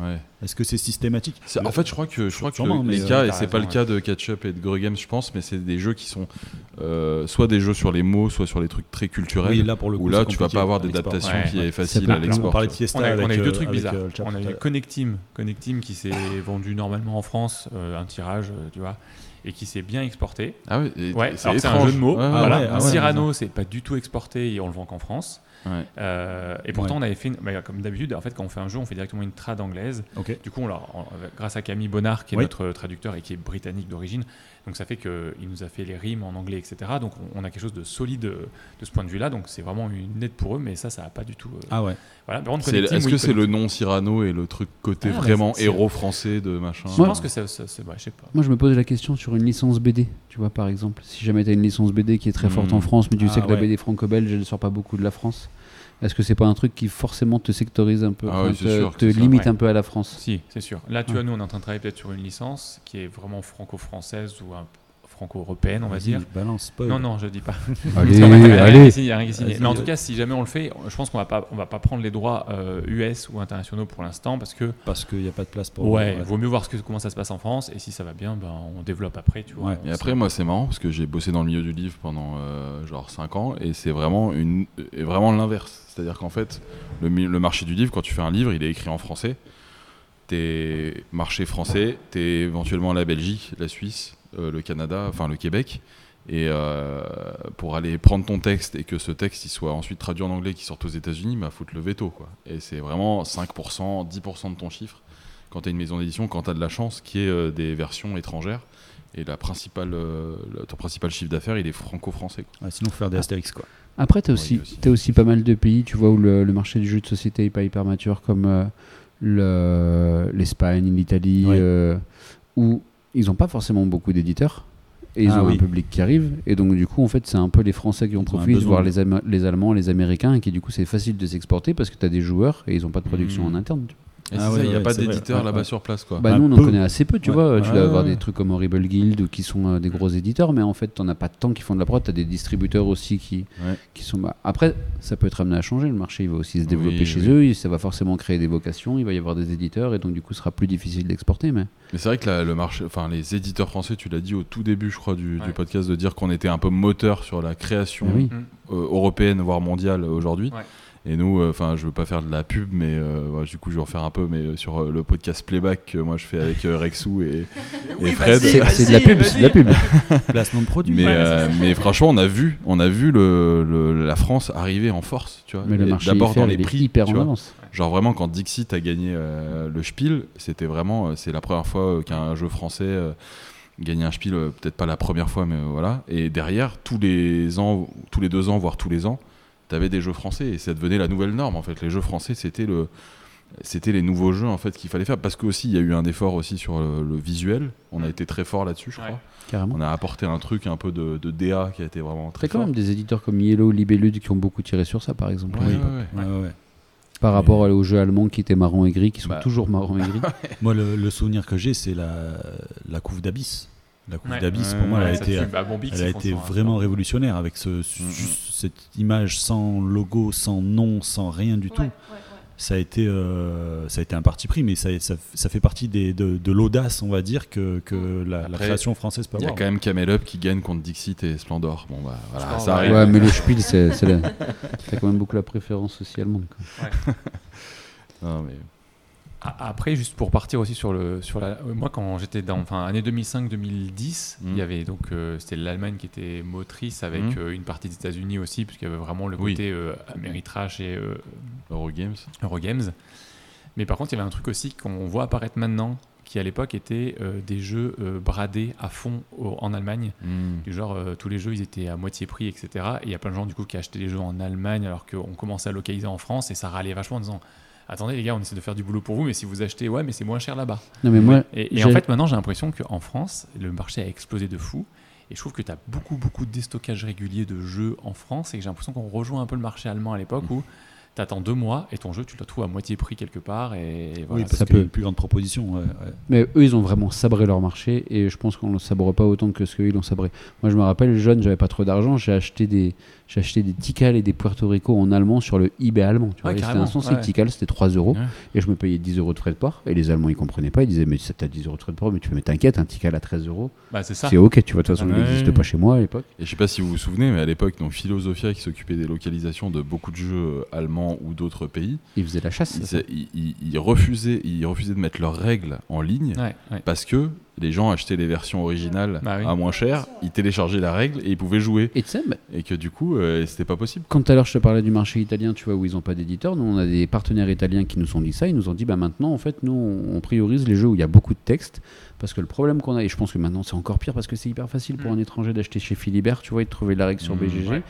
Ouais. Est-ce que c'est systématique C'est- En fait, je crois que, je crois que les mais, cas, euh, et c'est pas le raison, cas de Catch Up et de Grey Games, je pense, mais c'est des jeux qui sont euh, soit des jeux sur les mots, soit sur les trucs très culturels. Oui, là pour le coup. où là, tu vas pas avoir d'adaptation Ouais. qui est facile à On l'export. On a, avec, on a eu deux euh, trucs bizarres. euh, le on a eu l'heure. Connect Team, Connect Team qui s'est vendu normalement en France, euh, un tirage, euh, tu vois, et qui s'est bien exporté. Ah ouais, et- Ouais, c'est alors c'est un jeu de mots. Ouais, voilà. ouais, ah ouais, Cyrano, c'est pas du tout exporté et on le vend qu'en France. Ouais. Euh, et pourtant, Ouais. on avait fait, une- bah, comme d'habitude, en fait, quand on fait un jeu, on fait directement une trad anglaise. Du coup, on l'a- on- grâce à Camille Bonnard, qui est Oui. notre traducteur et qui est britannique d'origine, donc ça fait qu'il nous a fait les rimes en anglais, etc. Donc on, on a quelque chose de solide euh, de ce point de vue-là. Donc c'est vraiment une aide pour eux, mais ça, ça n'a pas du tout. euh, Ah ouais. Voilà. Est-ce que c'est le nom Cyrano et le truc côté Ah, vraiment héros français de machin Je pense que ça, ça- c'est, ouais, je sais pas. Moi, je me pose la question sur une licence BD, tu vois, par exemple. Si jamais tu as une licence BD qui est très forte Hmm. en France, mais tu Ah, sais que la. BD franco-belge, elle ne sort pas beaucoup de la France, est-ce que c'est pas un truc qui forcément te sectorise un peu, Ah oui, te, sûr que te c'est ça. limite Ouais. un peu à la France? Si, c'est sûr. Là, tu Ouais. vois, nous, on est en train de travailler peut-être sur une licence qui est vraiment franco-française ou un- franco-européenne, on va Vas-y, dire. Balance. Non, non, je dis pas. Allez, Il allez il a rien qui signé. Mais en tout cas, si jamais on le fait, je pense qu'on va pas, on va pas prendre les droits euh, US ou internationaux pour l'instant parce que Parce qu'il n'y a pas de place pour. ouais, vaut mieux voir ce que, comment ça se passe en France et si ça va bien, ben on développe après, tu vois. Ouais. Et après, moi, c'est marrant parce que j'ai bossé dans le milieu du livre pendant euh, genre 5 ans et c'est vraiment, une, et vraiment l'inverse. C'est-à-dire qu'en fait, le, le marché du livre, quand tu fais un livre, il est écrit en français. T'es marché français, t'es éventuellement la Belgique, la Suisse, euh, le Canada, enfin le Québec. Et euh, pour aller prendre ton texte et que ce texte il soit ensuite traduit en anglais qui sorte aux États-Unis, bah foutre le veto. Quoi. Et c'est vraiment 5%, 10% de ton chiffre quand tu as une maison d'édition, quand tu as de la chance, qui est euh, des versions étrangères. Et la principale, euh, le- ton principal chiffre d'affaires, il est franco-français. Ouais, sinon, faut faire des Astérix quoi. Après, tu as aussi, aussi. t'as aussi pas mal de pays, tu vois, où le, le marché du jeu de société est pas hyper mature, comme euh, le- l'Espagne, l'Italie, Ouais. euh, où ils n'ont pas forcément beaucoup d'éditeurs. Et ils Ah ont oui. un public qui arrive. Et donc, du coup, en fait, c'est un peu les Français qui en profitent, voire les, les Allemands, les Américains, et qui, du coup, c'est facile de s'exporter parce que tu as des joueurs et ils n'ont pas de production Mhm. en interne. tu vois. Et Ah c'est ouais, ça, il n'y a ouais, pas d'éditeur là-bas ouais. sur place. Quoi. Bah, Bah, nous, on en connaît assez peu, tu Ouais. vois. Tu dois avoir des trucs comme Horrible Guild ou qui sont euh, des gros éditeurs, mais en fait, t'en as pas tant qui font de la prod. T'as des distributeurs aussi qui, Ouais. qui sont. bah, Après, ça peut être amené à changer. Le marché, il va aussi se développer Oui, chez oui. eux. et Ça va forcément créer des vocations. Il va y avoir des éditeurs et donc, du coup, ce sera plus difficile d'exporter. Mais Mais c'est vrai que le marché, enfin les éditeurs français, tu l'as dit au tout début, je crois, du, podcast, de dire qu'on était un peu moteur sur la création oui. Mm. euh, européenne, voire mondiale aujourd'hui. Et nous, euh, enfin, je veux pas faire de la pub, mais euh, ouais, du coup, je vais en faire un peu, mais euh, sur euh, le podcast Playback que moi je fais avec euh, Rexou et, et Fred. c'est c'est de la pub, c'est de la pub. Placement de produit. Mais, Ouais, euh, mais franchement, on a vu, on a vu le, le- la France arriver en force, tu vois. Mais le Et marché D'abord dans les prix, hyper tu vois. Genre vraiment quand Dixit a gagné euh, le Spiel, c'était vraiment, euh, c'est la première fois euh, qu'un jeu français euh, gagner un spiel, peut-être pas la première fois, mais voilà. Et derrière, tous les ans, tous les deux ans, voire tous les ans, tu avais des jeux français et ça devenait la nouvelle norme en fait. Les jeux français, c'était le, c'était les nouveaux jeux en fait qu'il fallait faire parce qu'aussi il y a eu un effort aussi sur le, le visuel. On a été très fort là-dessus, je Ouais. crois. Carrément. On a apporté un truc un peu de, de DA qui a été vraiment très T'as quand fort. même des éditeurs comme Yellow, Libellude qui ont beaucoup tiré sur ça, par exemple. Ouais, Oui. ouais, ouais. Ouais, ouais, ouais. Par rapport aux jeux allemands qui étaient marron et gris, qui sont Bah. toujours marron et gris. Moi, le, le souvenir que j'ai, c'est la, la couve d'Abyss. La couve Ouais. d'Abyss, pour moi, ouais, elle a été. Bah, Bombix, elle a ils font été ça, vraiment révolutionnaire avec ce, juste cette image sans logo, sans nom, sans rien du tout. Ça a été, euh, ça a été un parti pris, mais ça, ça, ça fait partie des, de, de l'audace, on va dire, que, que la, la Après, création française peut Il y a avoir. quand même Camel Up qui gagne contre Dixit et Splendor. Bon bah voilà, Splendor, ça arrive. Ouais, mais le Spiel, c'est la- quand même beaucoup la préférence aussi allemande. quoi. Non, mais Après, juste pour partir aussi sur le sur la, euh, moi quand j'étais dans enfin année 2005-2010, Mm. il y avait donc euh, c'était l'Allemagne qui était motrice avec Mm. euh, une partie des États-Unis aussi, puisqu'il y avait vraiment le Oui. côté euh, Ameritrash et euh, Eurogames. Eurogames. Mais par contre, il y avait un truc aussi qu'on voit apparaître maintenant, qui à l'époque était euh, des jeux euh, bradés à fond au- en Allemagne. Hmm. Du genre, euh, tous les jeux, ils étaient à moitié prix, etc. Et il y a plein de gens, du coup, qui achetaient les jeux en Allemagne alors qu'on commençait à localiser en France et ça râlait vachement en disant Attendez, les gars, on essaie de faire du boulot pour vous, mais si vous achetez, ouais, mais c'est moins cher là-bas. Non, mais moi, Et, en fait, maintenant, j'ai l'impression qu'en France, le marché a explosé de fou. Et je trouve que tu as beaucoup, beaucoup de déstockage régulier de jeux en France et que j'ai l'impression qu'on rejoint un peu le marché allemand à l'époque où tu attends deux mois et ton jeu, tu le trouves à moitié prix quelque part. Et, et voilà. oui, parce ça peut. plus grande proposition. ouais, ouais. Mais eux, ils ont vraiment sabré leur marché et je pense qu'on ne le sabre pas autant que ce qu'ils l'ont sabré. Moi, je me rappelle, jeune, j'avais pas trop d'argent, j'ai acheté des, acheté des Tikal et des Puerto Rico en allemand sur le eBay allemand. Tu vois, Ouais, c'était carrément, un sens, ouais. les Tikal, c'était 3 euros Ouais. et je me payais 10 euros de frais de port. Et les Allemands, ils comprenaient pas, ils disaient, mais t'as 10 euros de frais de port, mais tu fais, mais t'inquiète, un Tikal à 13 euros, Bah, c'est ça. c'est ok, tu vois, de toute façon, il Ouais. n'existe pas chez moi à l'époque. Et je sais pas si vous vous souvenez, mais à l'époque, donc Philosophia qui s'occupait des localisations de beaucoup de jeux euh, allemands ou d'autres pays, Ils faisaient la chasse. ils, ça. ils- ils- ils refusaient, ils refusaient de mettre leurs règles en ligne Ouais, ouais. parce que les gens achetaient les versions originales Bah oui. à moins cher, ils téléchargeaient la règle et ils pouvaient jouer. Et bah, Et que du coup, euh, c'était pas possible. Quand tout à l'heure je te parlais du marché italien, tu vois, où ils n'ont pas d'éditeur, nous on a des partenaires italiens qui nous ont dit ça, ils nous ont dit bah maintenant en fait nous on, on priorise les jeux où il y a beaucoup de texte parce que le problème qu'on a, et je pense que maintenant c'est encore pire parce que c'est hyper facile pour Mm. un étranger d'acheter chez Philibert, tu vois, et de trouver la règle sur Mm, BGG. Ouais, ouais.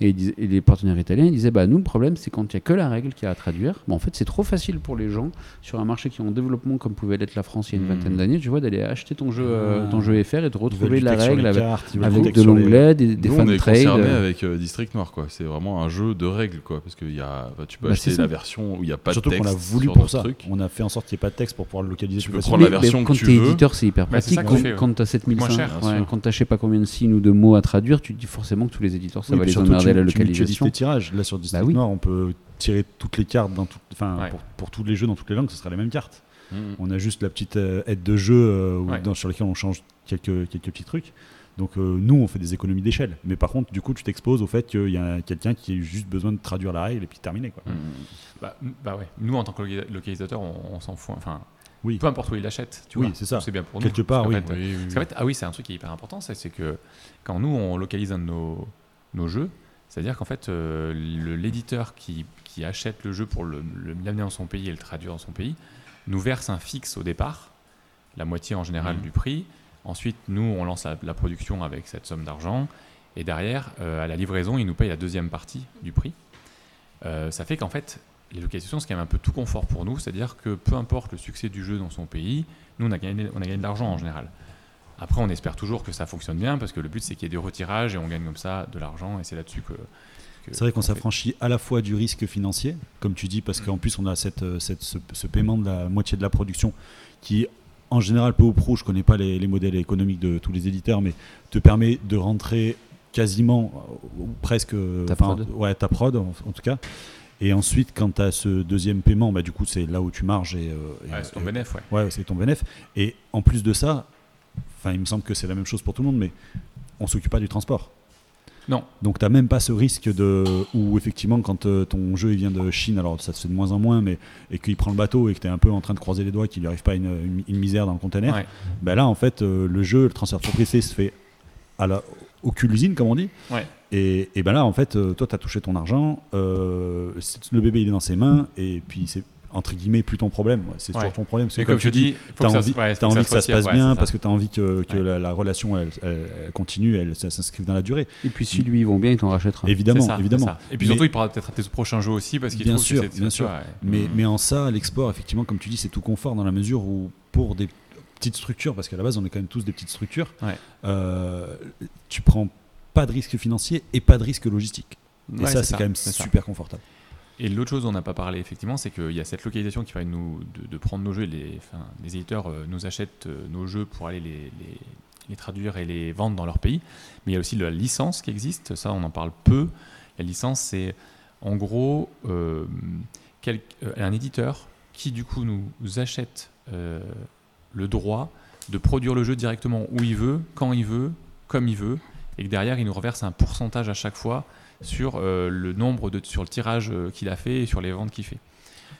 Et, les partenaires italiens ils disaient bah nous le problème c'est quand il y a que la règle qui a à traduire, bah, en fait c'est trop facile pour les gens sur un marché qui est en développement comme pouvait l'être la France il y a une Mm. vingtaine d'années, tu vois, d'aller acheter ton jeu, euh, Ah. ton jeu FR et de retrouver la règle avec, cartes, avec de sur les- l'onglet, des, des Nous, fan on est trade. concerné euh, avec euh, District Noir, quoi. C'est vraiment un jeu de règles, quoi. Parce que y a, bah, tu peux Bah, acheter la version où il n'y a pas Surtout de texte. qu'on a voulu pour ça. truc. On a fait en sorte qu'il n'y ait pas de texte pour pouvoir le localiser Tu peux prendre la version que tu veux. éditeur, c'est hyper Bah, pratique. quand ouais. quand t'as 7500, Moins cher, bien ouais, quand t'as je sais pas combien de signes ou de mots à traduire, tu te dis forcément que tous les éditeurs, ça Oui, va les emmerder à la tu, tu localisation. tes tirages. Là, sur District Bah oui. Noir, on peut tirer toutes les cartes dans tout- pour, pour tous les jeux dans toutes les langues, ce sera les mêmes cartes. Mhm. On a juste la petite euh, aide de jeu euh, où- Ouais. dans- sur laquelle on change quelques, quelques petits trucs. Donc euh, nous, on fait des économies d'échelle. Mais par contre, du coup, tu t'exposes au fait qu'il y a quelqu'un qui a juste besoin de traduire la règle et puis terminer. Quoi. Mhm. Bah, bah ouais. Nous, en tant que loca- localisateur, on, on s'en fout. Enfin, Oui. peu importe où il l'achète. tu Oui, vois. c'est ça. C'est bien pour nous. Quelque part, Parce oui. qu'en fait, Oui, oui, Parce qu'en fait, ah oui, c'est un truc qui est hyper important, c'est que quand nous, on localise un de nos, nos jeux, c'est-à-dire qu'en fait, euh, le- l'éditeur qui, qui achète le jeu pour le- l'amener dans son pays et le traduire dans son pays, nous verse un fixe au départ, la moitié en général Mhm. du prix. Ensuite, nous, on lance la, la production avec cette somme d'argent. Et derrière, euh, à la livraison, il nous paye la deuxième partie du prix. Euh, ça fait qu'en fait, les localisations, c'est quand même un peu tout confort pour nous. C'est-à-dire que peu importe le succès du jeu dans son pays, nous, on a gagné, on a gagné de l'argent en général. Après, on espère toujours que ça fonctionne bien parce que le but, c'est qu'il y ait des retirages et on gagne comme ça de l'argent. Et c'est là-dessus que. que- C'est vrai qu'on s'affranchit à la fois du risque financier, comme tu dis, parce qu'en plus on a cette, euh, cette- ce, ce paiement de la moitié de la production qui, en général, peu ou pro, je connais pas les, les modèles économiques de tous les éditeurs, mais te permet de rentrer quasiment, euh, ou presque, Ta prod. ouais, ta prod en, en tout cas. Et ensuite, quand tu as ce deuxième paiement, bah, du coup, c'est là où tu marges et, euh, et- c'est ton bénéf, ouais. Ouais, c'est ton bénéf. Et en plus de ça, il me semble que c'est la même chose pour tout le monde, mais on s'occupe pas du transport. Non. Donc tu n'as même pas ce risque de où effectivement quand euh, ton jeu il vient de Chine, alors ça se fait de moins en moins, mais et qu'il prend le bateau et que tu es un peu en train de croiser les doigts qu'il lui arrive pas une, une- une misère dans le container, Ouais. ben là en fait euh, le jeu, le transfert pressé se fait à la, au cul l'usine comme on dit. Ouais. Et, et ben là en fait euh, toi tu as touché ton argent, euh, le bébé il est dans ses mains et puis c'est entre guillemets plus ton problème. Ouais, C'est Ouais. toujours ton problème. Parce que Mais comme je tu dis, que ça envie, ouais, que envie que ça se passe bien ouais, c'est parce ça. que tu as envie que, que Ouais. la, la relation elle, elle- continue, elle, ça s'inscrive dans la durée. Et puis si lui ils vont bien, il t'en rachètera. Évidemment, ça, évidemment. Et puis Mais- surtout, il parlera peut-être à tes prochains jeux aussi parce qu'il Bien trouve sûr, que c'est bien tu sûr. Mais, Mhm. mais en ça, l'export, effectivement, comme tu dis, c'est tout confort dans la mesure où pour des petites structures, parce qu'à la base on est quand même tous des petites structures, Ouais. euh, tu prends pas de risque financier et pas de risque logistique. Et Ouais, ça, c'est quand même ça. super confortable. Et l'autre chose dont on n'a pas parlé, effectivement, c'est qu'il y a cette localisation qui nous de, de prendre nos jeux. Les, enfin, les éditeurs euh, nous achètent euh, nos jeux pour aller les, les- les traduire et les vendre dans leur pays. Mais il y a aussi la licence qui existe. Ça, on en parle peu. La licence, c'est en gros euh, quel- un éditeur qui, du coup, nous achète le droit de produire le jeu directement où il veut, quand il veut, comme il veut, et que derrière, il nous reverse un pourcentage à chaque fois sur euh, le nombre de sur le tirage euh, qu'il a fait et sur les ventes qu'il fait.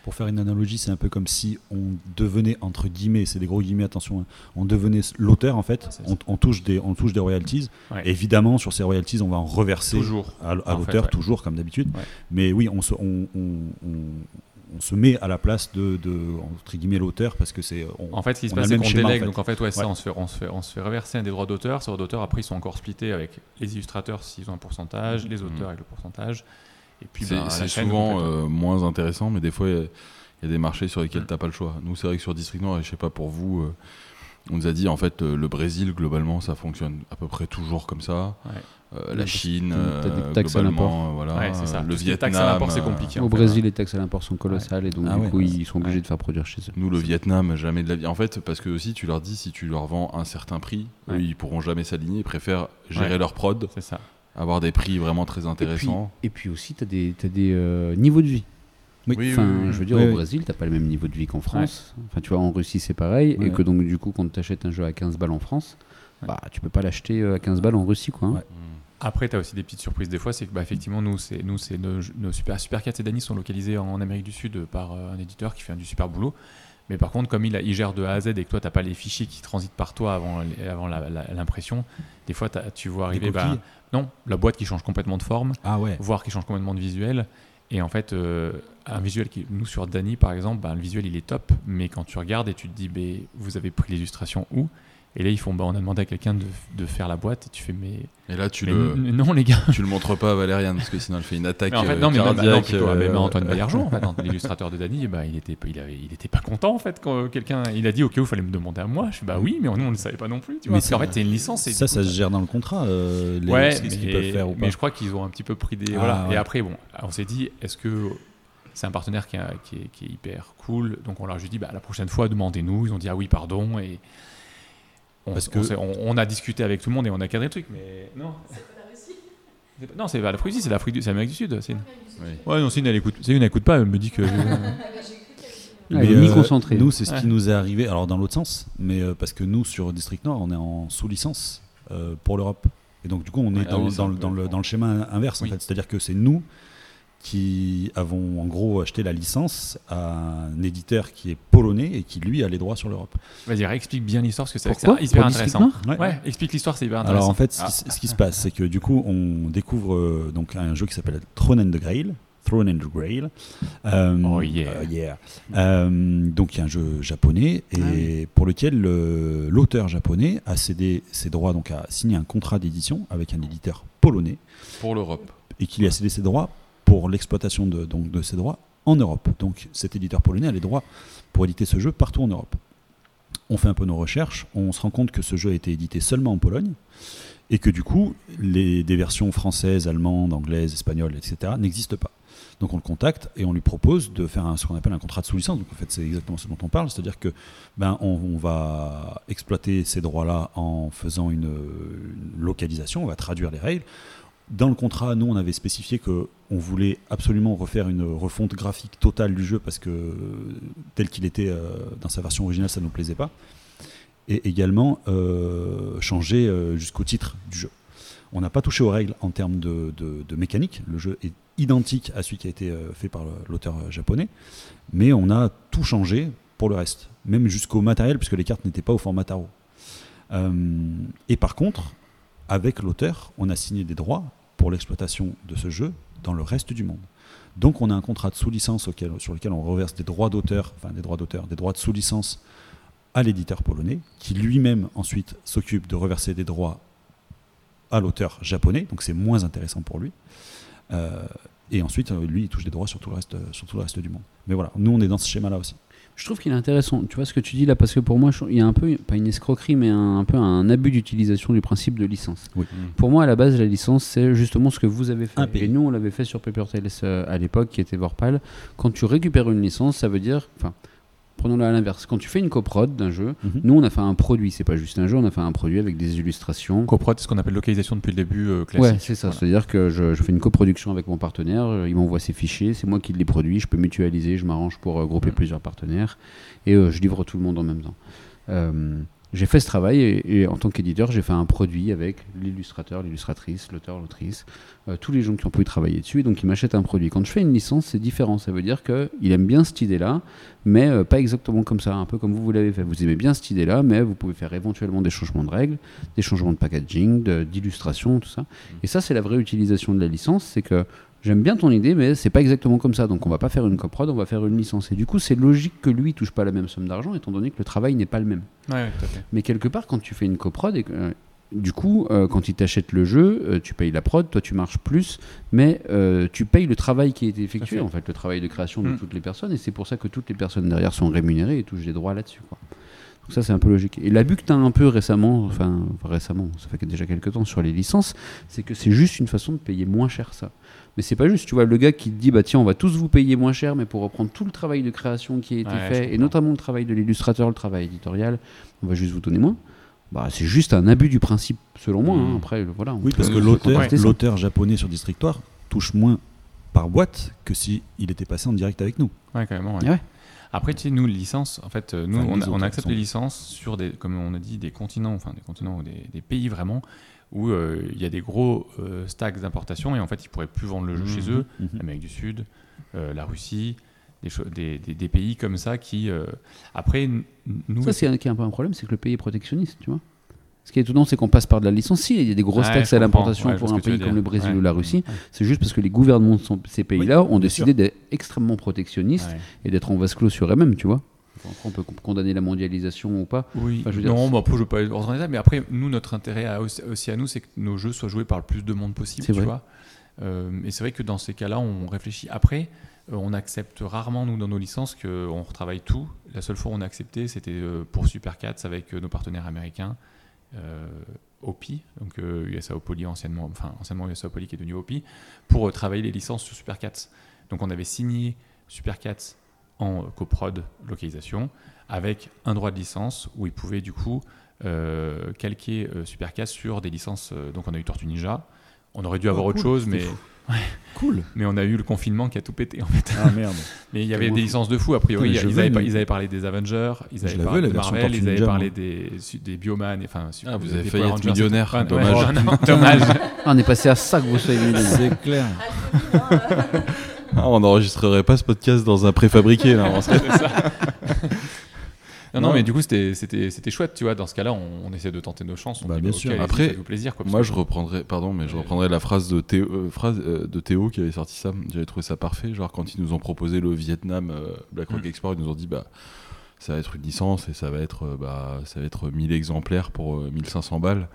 Pour faire une analogie, c'est un peu comme si on devenait, entre guillemets, c'est des gros guillemets, attention, hein, on devenait l'auteur en fait, ça. on, on touche des, on touche des royalties. Ouais. Évidemment, sur ces royalties, on va en reverser Toujours. à, l'auteur, ouais. toujours comme d'habitude. Ouais. Mais oui, on se, on, on- on- se met à la place de, de entre guillemets, l'auteur parce que c'est. on- En fait, ce qui se passe, c'est qu'on schéma, en délègue. fait. Donc en fait, ouais, ça, on, se fait, on, se fait, on se fait reverser un des droits d'auteur. Ces droits d'auteur, après, ils sont encore splittés avec les illustrateurs s'ils ont un pourcentage, les auteurs Mhm. avec le pourcentage. Et puis, C'est ben, chaîne souvent euh, moins intéressant, mais des fois, il y a- il y, a des marchés sur lesquels Mm. t'as pas le choix. Nous, c'est vrai que sur District Noir, et je sais pas pour vous, euh, on nous a dit en fait euh, le Brésil globalement ça fonctionne à peu près toujours comme ça. Ouais. Euh, la Chine, euh, globalement, euh, voilà. Ouais, ça. Le taxes à Vietnam, l'import, c'est compliqué. Au fait, Brésil, les taxes à l'import sont colossales et donc Ah du ouais. coup ils sont obligés de faire produire chez eux. Nous, le Vietnam, jamais de la vie. En fait, parce que aussi, tu leur dis, si tu leur vends un certain prix, eux, ils pourront jamais s'aligner. Ils préfèrent gérer leur prod, ça. avoir des prix vraiment très Et puis, intéressants. et puis aussi, tu as des, t'as des euh, niveaux de vie. Oui. Oui, Enfin, oui, oui. je veux dire, Oui, au oui. Brésil, t'as pas le même niveau de vie qu'en France. Enfin, tu vois, en Russie, c'est pareil. Ouais. Et que donc, du coup, quand tu achètes un jeu à 15 balles en France, Ouais. bah, tu peux pas l'acheter euh, à 15 balles en Russie, quoi. hein. Ouais. Après, tu as aussi des petites surprises des fois. C'est que, bah, effectivement, nous, c'est, nous, c'est nos, nos Super, Super Cats et Dany sont localisés en Amérique du Sud par euh, un éditeur qui fait un du super boulot. Mais par contre, comme il, a- il gère de A à Z et que toi, tu n'as pas les fichiers qui transitent par toi avant, avant la- la- l'impression, des fois, tu vois Des arriver. bah, non, la boîte qui change complètement de forme. Ah ouais. voire qui change complètement de visuel. Et en fait, euh, un visuel qui, nous sur Dany par exemple, ben, le visuel il est top, mais quand tu regardes et tu te dis, ben, vous avez pris l'illustration où? Et là, ils font, bah, on a demandé à quelqu'un de, de faire la boîte, et tu fais, mais, Et là, tu mais le, non les gars. tu le montres pas à Valériane parce que sinon elle fait une attaque Mais en fait, euh, non, mais même, cardiaque. non, plutôt, euh, mais même Antoine Baillargeau, en fait, l'illustrateur de Dany, bah, il était, il, avait, il était pas content en fait quand quelqu'un, il a dit, ok, il fallait me demander à moi. Je fais, bah oui, mais nous on ne savait pas non plus. Tu vois, Mais parce qu'en fait, c'est une licence. et Ça, coup, ça se gère dans le contrat, euh, les, ouais, ce mais, qu'ils peuvent faire ou pas. mais je crois qu'ils ont un petit peu pris des. Ah, voilà. ouais. Et après, bon, on s'est dit, est-ce que c'est un partenaire qui, a- qui est, qui est hyper cool? Donc on leur a juste dit, bah, la prochaine fois, demandez-nous. Ils ont dit, ah oui, pardon. Et on, Parce que- on, on a discuté avec tout le monde et on a cadré le truc. Mais non. C'est pas- Non, c'est pas la Russie, c'est l'Afrique du, c'est l'Amérique du Sud. C'est une... Oui. Ouais, non, c'est une, elle écoute, c'est une, elle écoute pas, elle me dit que. Ah, il est euh, mi-concentré. Nous, c'est ce Ouais. qui nous est arrivé, alors dans l'autre sens, mais euh, parce que nous, sur District Nord, on est en sous-licence euh, pour l'Europe. Et donc, du coup, on est Ouais, ah dans, oui, dans le- dans le, dans le schéma inverse, en fait. C'est-à-dire que c'est nous qui avons en gros acheté la licence à un éditeur qui est polonais et qui, lui, a les droits sur l'Europe. Vas-y, explique bien l'histoire parce que c'est hyper Pour intéressant. Ouais, explique l'histoire, c'est hyper intéressant. Alors en fait, ce, Ah. qui, ce qui se passe, c'est que du coup, on découvre euh, donc un jeu qui s'appelle Throne and the Grail. Throne and the Grail. Euh, Oh, yeah. euh, yeah. Euh, donc il y a un jeu japonais et Ah oui. pour lequel le- l'auteur japonais a cédé ses droits, donc a signé un contrat d'édition avec un éditeur polonais Pour l'Europe. et qui lui a cédé ses droits pour l'exploitation de, donc, de ses droits en Europe. Donc cet éditeur polonais a les droits pour éditer ce jeu partout en Europe. On fait un peu nos recherches, on se rend compte que ce jeu a été édité seulement en Pologne et que du coup, les, des versions françaises, allemandes, anglaises, espagnoles, etc. n'existent pas. Donc on le contacte et on lui propose de faire ce qu'on appelle un contrat de sous-licence. Donc en fait, c'est exactement ce dont on parle, c'est-à-dire que ben on, va exploiter ces droits-là en faisant une localisation, on va traduire les règles. Dans le contrat, nous, on avait spécifié que on voulait absolument refaire une refonte graphique totale du jeu parce que tel qu'il était euh, dans sa version originale, ça ne nous plaisait pas. Et également euh, changer euh, jusqu'au titre du jeu. On n'a pas touché aux règles en termes de, mécanique. Le jeu est identique à celui qui a été fait par l'auteur japonais, mais on a tout changé pour le reste, même jusqu'au matériel, puisque les cartes n'étaient pas au format tarot. Et par contre, avec l'auteur, on a signé des droits pour l'exploitation de ce jeu dans le reste du monde. Donc on a un contrat de sous-licence sur lequel on reverse des droits d'auteur, enfin des droits d'auteur, des droits de sous-licence à l'éditeur polonais, qui lui-même ensuite s'occupe de reverser des droits à l'auteur japonais, donc c'est moins intéressant pour lui. Euh, et ensuite, euh, lui, il touche des droits sur tout le reste, sur tout le reste du monde. Mais voilà, nous, on est dans ce schéma-là aussi. Je trouve qu'il est intéressant. Tu vois ce que tu dis là Parce que pour moi, il y a un peu, pas une escroquerie, mais un, un peu un abus d'utilisation du principe de licence. Oui. Pour moi, à la base, la licence, c'est justement ce que vous avez fait. Et nous, on l'avait fait sur Paper Tales euh, à l'époque, qui était Vorpal. Quand tu récupères une licence, ça veut dire. Enfin, prenons-le à l'inverse. Quand tu fais une coprod d'un jeu, Mhm. nous, on a fait un produit. C'est pas juste un jeu, on a fait un produit avec des illustrations. Coprod, c'est ce qu'on appelle localisation depuis le début euh, classique. Ouais, c'est ça. Voilà. C'est-à-dire que je, je fais une coproduction avec mon partenaire, euh, il m'envoie ses fichiers, c'est moi qui les produis, je peux mutualiser, je m'arrange pour euh, grouper Mm. plusieurs partenaires et euh, je livre tout le monde en même temps. J'ai fait ce travail et, en tant qu'éditeur, j'ai fait un produit avec l'illustrateur, l'illustratrice, l'auteur, l'autrice, euh, tous les gens qui ont pu travailler dessus donc ils m'achètent un produit. Quand je fais une licence, c'est différent. Ça veut dire qu'il aime bien cette idée-là, mais euh, pas exactement comme ça, un peu comme vous, vous l'avez fait. Vous aimez bien cette idée-là, mais vous pouvez faire éventuellement des changements de règles, des changements de packaging, d'illustration, tout ça. Et ça, c'est la vraie utilisation de la licence, c'est que j'aime bien ton idée, mais c'est pas exactement comme ça. Donc on va pas faire une coprod, on va faire une licence. Et du coup, c'est logique que lui touche pas la même somme d'argent, étant donné que le travail n'est pas le même. Ouais, ouais, tout à fait. Mais quelque part, quand tu fais une coprod, et que, euh, du coup, euh, quand il t'achète le jeu, euh, tu payes la prod, toi tu marches plus, mais tu payes le travail qui a été effectué, en fait, le travail de création de Mm. toutes les personnes, et c'est pour ça que toutes les personnes derrière sont rémunérées et touchent des droits là-dessus. quoi. Donc ça, c'est un peu logique. Et l'abus que tu as un peu récemment, enfin récemment, ça fait déjà quelques temps sur les licences, c'est que c'est juste une façon de payer moins cher ça. Mais c'est pas juste, tu vois, le gars qui te dit, bah tiens, on va tous vous payer moins cher, mais pour reprendre tout le travail de création qui a été Ouais, fait, et notamment le travail de l'illustrateur, le travail éditorial, on va juste vous donner moins. Bah, c'est juste un abus du principe, selon moi. hein. Mm. Après, le- voilà. Oui, parce que l'auteur, japonais sur Districtoire touche moins par boîte que si il était passé en direct avec nous. Ouais, carrément. ouais. Ouais. Après, tu sais, nous, les licences, en fait, euh, nous, Enfin, on, accepte sont- les licences sur des, comme on a dit, des continents, enfin des continents ou des, des pays vraiment où euh, il y a des gros euh, stacks d'importation et en fait, ils pourraient plus vendre le jeu chez eux. Mhm. l'Amérique du Sud, euh, la Russie, des, des, des- pays comme ça qui, euh, après, nous, Ça, c'est un, qui est un peu un problème, c'est que le pays est protectionniste, tu vois. Ce qui est étonnant, c'est qu'on passe par de la licence. Si, il y a des grosses Ouais, taxes à l'importation Ouais, pour un pays comme le Brésil Ouais. ou la Russie. C'est juste parce que les gouvernements de ces pays-là ont décidé d'être extrêmement protectionnistes et d'être en vase clos sur eux-mêmes, tu vois. Après, on peut con- condamner la mondialisation ou pas. Oui, Enfin, je veux dire, non, c'est- bah, après, je veux pas ça, mais après, nous, notre intérêt à- aussi, à nous, c'est que nos jeux soient joués par le plus de monde possible, C'est tu vrai. vois. Euh, et c'est vrai que dans ces cas-là, on réfléchit. Après, euh, on accepte rarement, nous, dans nos licences, qu'on retravaille tout. La seule fois où on a accepté, c'était euh, pour Super Cats avec euh, nos partenaires américains, euh, OPI, donc euh, USA Opoly, anciennement, enfin, anciennement USA Opoly qui est devenu OPI, pour euh, travailler les licences sur Super Cats. Donc on avait signé Super Cats en coprod localisation avec un droit de licence où ils pouvaient du coup euh, calquer euh, Supercast sur des licences. euh, donc on a eu Tortue Ninja. On aurait dû avoir autre Oh, cool, chose, mais, Cool. mais on a eu le confinement qui a tout pété en fait. Ah merde. Mais il y avait des licences de fou a priori. Putain, Ils veux avaient, ils avaient parlé des Avengers, ils avaient parlé de Marvel, ils avaient Ninja, parlé des, des Bioman. Enfin, Ah, vous des avez failli être millionnaire, Ouais, dommage. ouais, non, dommage. Ah, on est passé à ça que vous soyez millionnaire. C'est clair. Ah, on n'enregistrerait pas ce podcast dans un préfabriqué là. on serait- Non, non, Non. mais du coup, c'était- chouette, tu vois. Dans ce cas-là, on, on essaie de tenter nos chances. On Bah, dit, bien sûr. Après, faites-vous plaisir. Quoi, parce Moi, je reprendrais, pardon, mais je Ouais. reprendrais la phrase de Théo, euh, phrase, euh, de Théo qui avait sorti ça. J'avais trouvé ça parfait. Genre, quand ils nous ont proposé le Vietnam euh, Black Rock Mm. Export, ils nous ont dit, bah, ça va être une licence et ça va être, euh, bah, ça va être 1000 exemplaires pour euh, 1500 balles.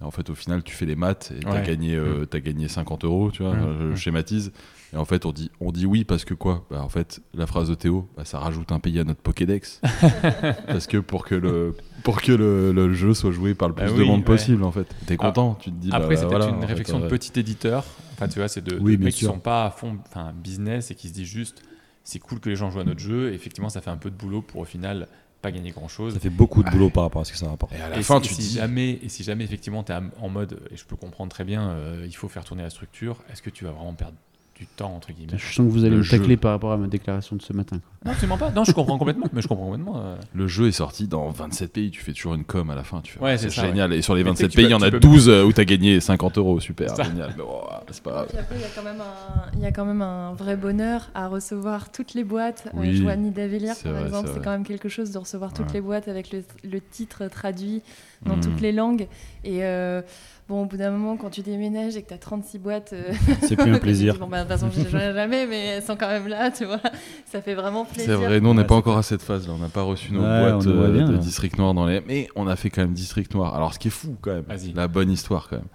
En fait, au final, tu fais les maths et t'as Ouais. gagné, euh, t'as gagné 50 euros, tu vois. Mm. Je Mm. schématise. Et en fait, on dit, on dit oui parce que quoi? Bah, En fait, la phrase de Théo, bah, ça rajoute un pays à notre Pokédex. parce que pour que le, pour que le, le jeu soit joué par le Bah plus de oui, monde ouais. possible, en fait. T'es content, tu te dis. Après, bah, c'est voilà, peut-être une fait, réflexion de euh, petit éditeur. Enfin, tu vois, c'est de, de Oui, bien mecs qui sûr. sont pas à fond enfin, business et qui se disent juste c'est cool que les gens jouent à notre jeu. Et effectivement, ça fait un peu de boulot pour au final pas gagner grand chose. Ça fait beaucoup de boulot par rapport à ce que ça rapporte. Et à la Et fin, si, tu et te si dis. jamais, et si jamais effectivement tu es en mode, et je peux comprendre très bien, euh, il faut faire tourner la structure, est-ce que tu vas vraiment perdre du temps entre guillemets Je sens que vous allez Le me jeu. tacler par rapport à ma déclaration de ce matin. quoi. Non, absolument pas. Non, je comprends complètement. Mais je comprends complètement. euh. Le jeu est sorti dans 27 pays, tu fais toujours une com à la fin. Tu fais, Ouais, ah, c'est génial. Et sur les Mais tu sais 27 que tu pays, il y en a tu peux- 12 euh, où tu as gagné 50 euros. Super, génial. Mais, oh, c'est pas il y a quand même un, il y a quand même un vrai bonheur à recevoir toutes les boîtes. Euh, Oui, Vellier, c'est par vrai, exemple, c'est quand même quelque chose de recevoir toutes Ouais. les boîtes avec le, le titre traduit dans Mm. toutes les langues. Et euh, bon, au bout d'un moment, quand tu déménages et que tu as 36 boîtes, euh, C'est plus un plaisir. bon, bah, toute façon, je les jamais, mais elles sont quand même là, tu vois. Ça fait vraiment plaisir. C'est vrai, nous on n'est Ouais, pas encore à cette phase là, on n'a pas reçu nos Ouais, boîtes euh, bien, de là. District Noir dans les. Mais on a fait quand même District Noir. Alors ce qui est fou quand même, la bonne histoire quand même.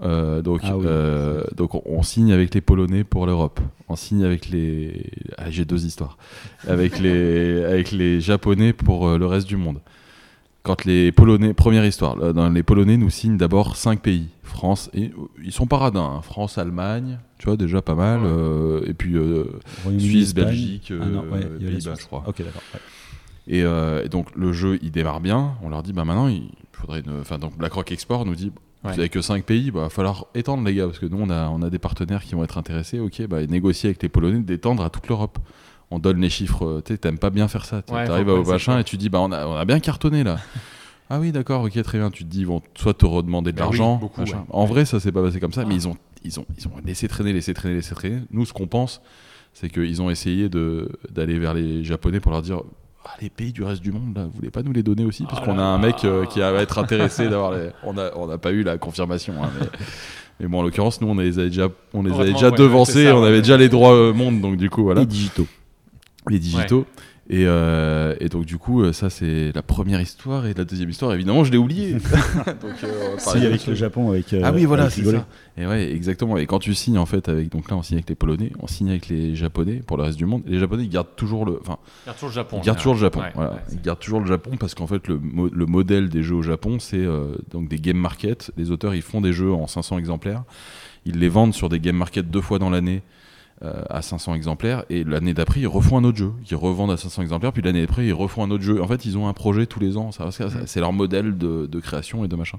Euh, donc, Ah oui. euh, donc on, on signe avec les Polonais pour l'Europe. On signe avec les. Ah, J'ai deux histoires. Avec les, avec les Japonais pour euh, le reste du monde. Quand les Polonais, première histoire, là, dans les Polonais nous signent d'abord cinq pays. France, et, ils sont paradins. hein. France, Allemagne, tu vois, déjà pas mal. Ouais. euh, et puis euh, Suisse, Espagne. Belgique, Ah non, euh, ouais, il y Pays-Bas, je crois. Ok, d'accord. ouais. Et, euh, et donc le jeu il démarre bien. On leur dit bah maintenant il faudrait une. Enfin donc BlackRock Export nous dit Ouais. vous avez que 5 pays, bah va falloir étendre les gars parce que nous on a on a des partenaires qui vont être intéressés. Ok bah négocier avec les Polonais d'étendre à toute l'Europe. On donne les chiffres. euh, Tu sais, t'aimes pas bien faire ça. Tu Ouais, arrives au machin et tu dis bah on a on a bien cartonné là. ah oui d'accord ok très bien. Tu te dis ils vont soit te redemander de Bah oui, l'argent. ouais. En vrai ça s'est pas passé comme ça, mais Ah. ils ont ils ont ils ont laissé traîner laissé traîner laissé traîner. Nous ce qu'on pense c'est qu'ils ont essayé de d'aller vers les Japonais pour leur dire ah, les pays du reste du monde, là, vous voulez pas nous les donner aussi? Parce Ah qu'on a un mec euh, qui va être intéressé d'avoir les. On n'a on n'a pas eu la confirmation. hein, mais... mais bon, en l'occurrence, nous, on les avait déjà, on les On avait va déjà ouais, devancés, ça, on ouais. avait déjà les droits euh, monde, donc du coup, voilà, Les digitaux. Les digitaux. Et, euh, et donc, du coup, euh, ça, c'est la première histoire. Et la deuxième histoire, évidemment, je l'ai oublié. donc, euh, Si, avec le Japon, avec. euh, ah oui, voilà, c'est ça. Et ouais, exactement. Et quand tu signes, en fait, avec. Donc là, on signe avec les Polonais, on signe avec les Japonais pour le reste du monde. Et les Japonais, ils gardent toujours le. Enfin, Il garde toujours le Japon. ils gardent toujours le Japon. Ouais, voilà. ouais, ils gardent toujours le Japon parce qu'en fait, le, mo- le modèle des jeux au Japon, c'est euh, donc des game market. Les auteurs, ils font des jeux en 500 exemplaires. Ils les vendent sur des game market deux fois dans l'année euh, à 500 exemplaires. Et l'année d'après, ils refont un autre jeu. Ils revendent à 500 exemplaires. Puis l'année d'après, ils refont un autre jeu. En fait, ils ont un projet tous les ans. Ça, ça- ça- Mm. c'est leur modèle de, de création et de machin.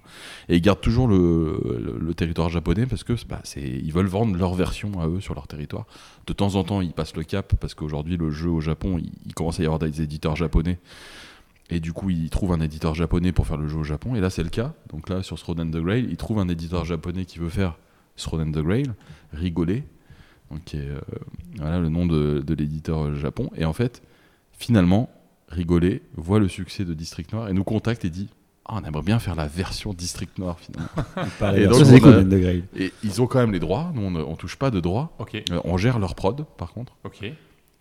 Et ils gardent toujours le, le- le territoire japonais parce que bah, c'est, ils veulent vendre leur version à eux sur leur territoire. De temps en temps, ils passent le cap parce qu'aujourd'hui, le jeu au Japon, il, il commence à y avoir des éditeurs japonais. Et du coup, ils trouvent un éditeur japonais pour faire le jeu au Japon. Et là, c'est le cas. Donc là, sur Throne and the Grail, ils trouvent un éditeur japonais qui veut faire Throne and the Grail, Rigolet, donc qui est euh, voilà, le nom de, de l'éditeur euh, Japon. Et en fait, finalement, Rigolet voit le succès de District Noir et nous contacte et dit Ah, on aimerait bien faire la version District Noir finalement. Et donc, version on a- et ils ont quand même les droits. Nous, on, ne- touche pas de droits. Euh, on gère leur prod, par contre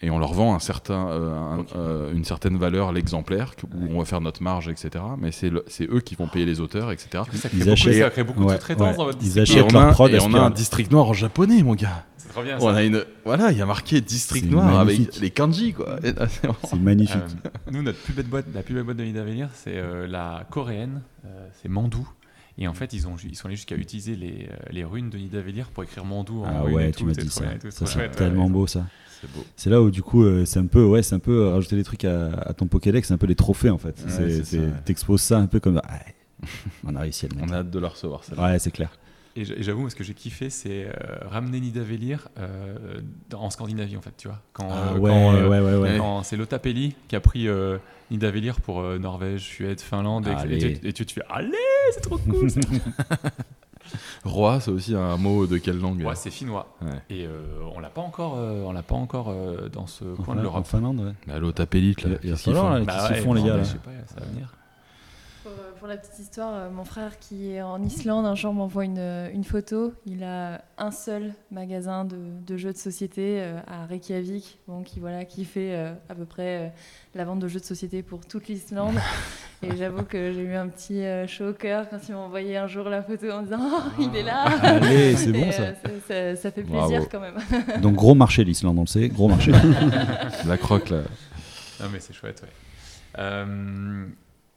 et on leur vend un certain, euh, un- Ok. euh, une certaine valeur l'exemplaire que- où on va faire notre marge, etc. Mais c'est le- c'est eux qui vont payer les auteurs, etc. Coup, ça crée Ils beaucoup, achètent- ça crée beaucoup de Ouais, sous-traitance ouais. dans votre Ils achètent leur a, prod et à on a un district noir en japonais, mon gars. C'est trop bien On a une, voilà, il y a marqué district noir magnifique. avec les kanji, quoi. C'est magnifique. Euh, nous, notre plus belle boîte, la plus belle boîte de Nidavellir, c'est euh, la coréenne, euh, c'est Mandou. Et en fait, ils, ont, ils sont allés jusqu'à utiliser les, les runes de Nidavellir pour écrire Mandou en Ah runes ouais, et tu tout. m'as c'est dit ça. tout, Ça, c'est tellement ouais. beau ça. c'est beau. C'est là où du coup, euh, c'est un peu, ouais, c'est un peu rajouter des trucs à, à ton Pokédex, c'est un peu les trophées en fait. Ouais, C'est- c'est c'est- ça, ouais. T'exposes ça un peu comme, ah, on a réussi à le On mettre. a hâte de le recevoir, ça. Ouais, c'est clair. Et j'avoue, moi, ce que j'ai kiffé, c'est euh, ramener Nidavellir euh, dans- en Scandinavie, en fait, tu vois. Quand, Ah euh, ouais, quand, euh, ouais, ouais, ouais. quand c'est Lotapelli qui a pris euh, Nidavellir pour euh, Norvège, Suède, Finlande, et, et tu, et tu te fais Allez, c'est trop cool ça. Roi, c'est aussi un mot de quelle langue Ouais, c'est finnois. Ouais. Et euh, on l'a pas encore, euh, on l'a pas encore euh, dans ce coin de En l'Europe. Finlande, ouais. Bah, L'autre appellite, là. Qu'est-ce qu'ils font là, Bah Qu'est-ce qu'ils font, les gars, là Je sais pas, ça va venir. Pour, euh, pour la petite histoire, euh, mon frère qui est en Islande, un jour m'envoie une, euh, une photo. Il a un seul magasin de, de jeux de société à Reykjavik, bon, qui, voilà, qui fait à peu près la vente de jeux de société pour toute l'Islande. Et j'avoue que j'ai eu un petit chaud au cœur quand il m'a envoyé un jour la photo en disant Oh, il est là Allez, c'est bon ça. ça, fait Bravo. plaisir quand même. Donc gros marché l'Islande, on le sait, gros marché. La croque, là. Non, mais c'est chouette, ouais. Euh,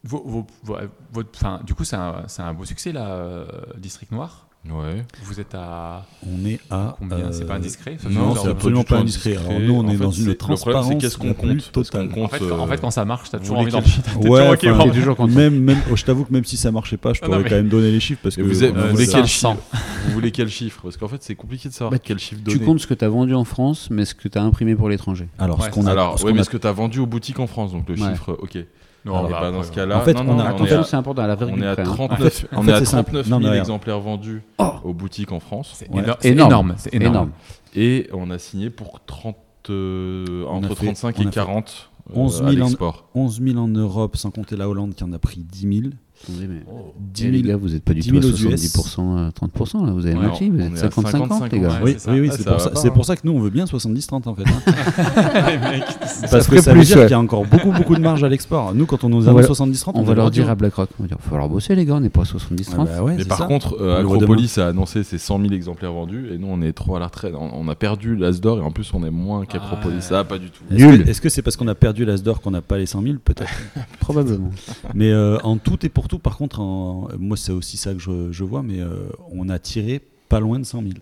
vos- vos- vos- votre, enfin, du coup, c'est un, c'est un beau succès, là, euh, District Noir. Ouais. Vous êtes à On est à. combien? C'est euh, pas indiscret? ça, Non, c'est absolument pas indiscret. Alors, nous, on En est fait, dans une le problème, c'est transparence qu'est-ce qu'on compte? En fait, quand, en euh, fait, quand ça marche, t'as toujours envie d'en Ouais. Même, même, oh, je t'avoue que même si ça marchait pas, je pourrais quand même donner les chiffres parce que vous, voulez quel 500. chiffre? Vous voulez quel chiffre? Parce qu'en fait, c'est compliqué de savoir Bah, quel chiffre donner. Tu comptes ce que tu as vendu en France, mais ce que tu as imprimé pour l'étranger. Alors, ce qu'on a, Alors, mais ce que tu as vendu aux boutiques en France, donc le chiffre, ok. Non, Alors, bah, bah, dans ce cas-là, En fait, non, on non, a- mais en on est c'est important à la virgule on est à près, hein. 39, En on fait, est à c'est simple. 39 Non, 000 mais regarde. exemplaires vendus Oh aux boutiques en France. C'est Ouais. énorme. C'est Énorme. énorme. C'est énorme. Énorme. Et on a signé pour 30, euh, entre fait- 35 on a et fait 40 euh, 11 à 000 en- l'export. 11 000 en Europe, sans compter la Hollande qui en a pris 10 000. Attendez, mais... Oh. 10 Eh, 000. les gars, vous n'êtes pas du 10 tout à 000 aux US. 70%, à 30%, là. Vous avez Ouais, moitié, vous êtes est à 50-50, les gars. Ouais, oui, oui, oui, Ah, c'est pour, hein. pour ça que nous, on veut bien 70-30 en fait. hein. Parce que ça veut dire ouais. qu'il y a encore beaucoup, beaucoup de marge à l'export. Nous, quand on nous On annonce va- 70-30, On va leur dire à BlackRock, on va dire, il va falloir bosser, les gars, on n'est pas à 70-30. Ah bah ouais, Mais par ça. contre, euh, Acropolis a annoncé ses 100 000 exemplaires vendus et nous on est trop à la retraite. On, a perdu l'As d'or et en plus on est moins qu'Acropolis. Ça, pas du tout. Est-ce Nul. que- Est-ce que c'est parce qu'on a perdu l'As d'or qu'on n'a pas les 100 000 Peut-être? Probablement. mais euh, en tout et pour par contre, en- moi c'est aussi ça que je, je vois, mais euh, on a tiré pas loin de 100 000.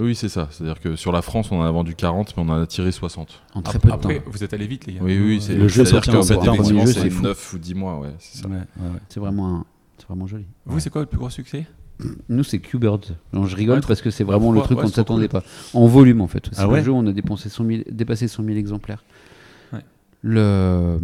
Oui, c'est ça. C'est-à-dire que sur la France, on en a vendu 40, mais on en a tiré 60. En très peu de temps. Après, vous êtes allé vite, les gars. Oui, oui, c'est le jeu c'est-à-dire sorti en qu'en fait, septembre, effectivement, c'est c'est fou. 9 ou 10 mois, ouais, c'est ça. Ouais, ouais, ouais. C'est vraiment, un- c'est vraiment joli. Vous, c'est quoi le plus gros succès? Nous, c'est Q-Bird. Je rigole parce que c'est vraiment le truc? qu'on ne s'attendait pas. En volume, en fait. C'est Ah le jeu, on a dépensé 100 000 dépassé 100 000 exemplaires. Le...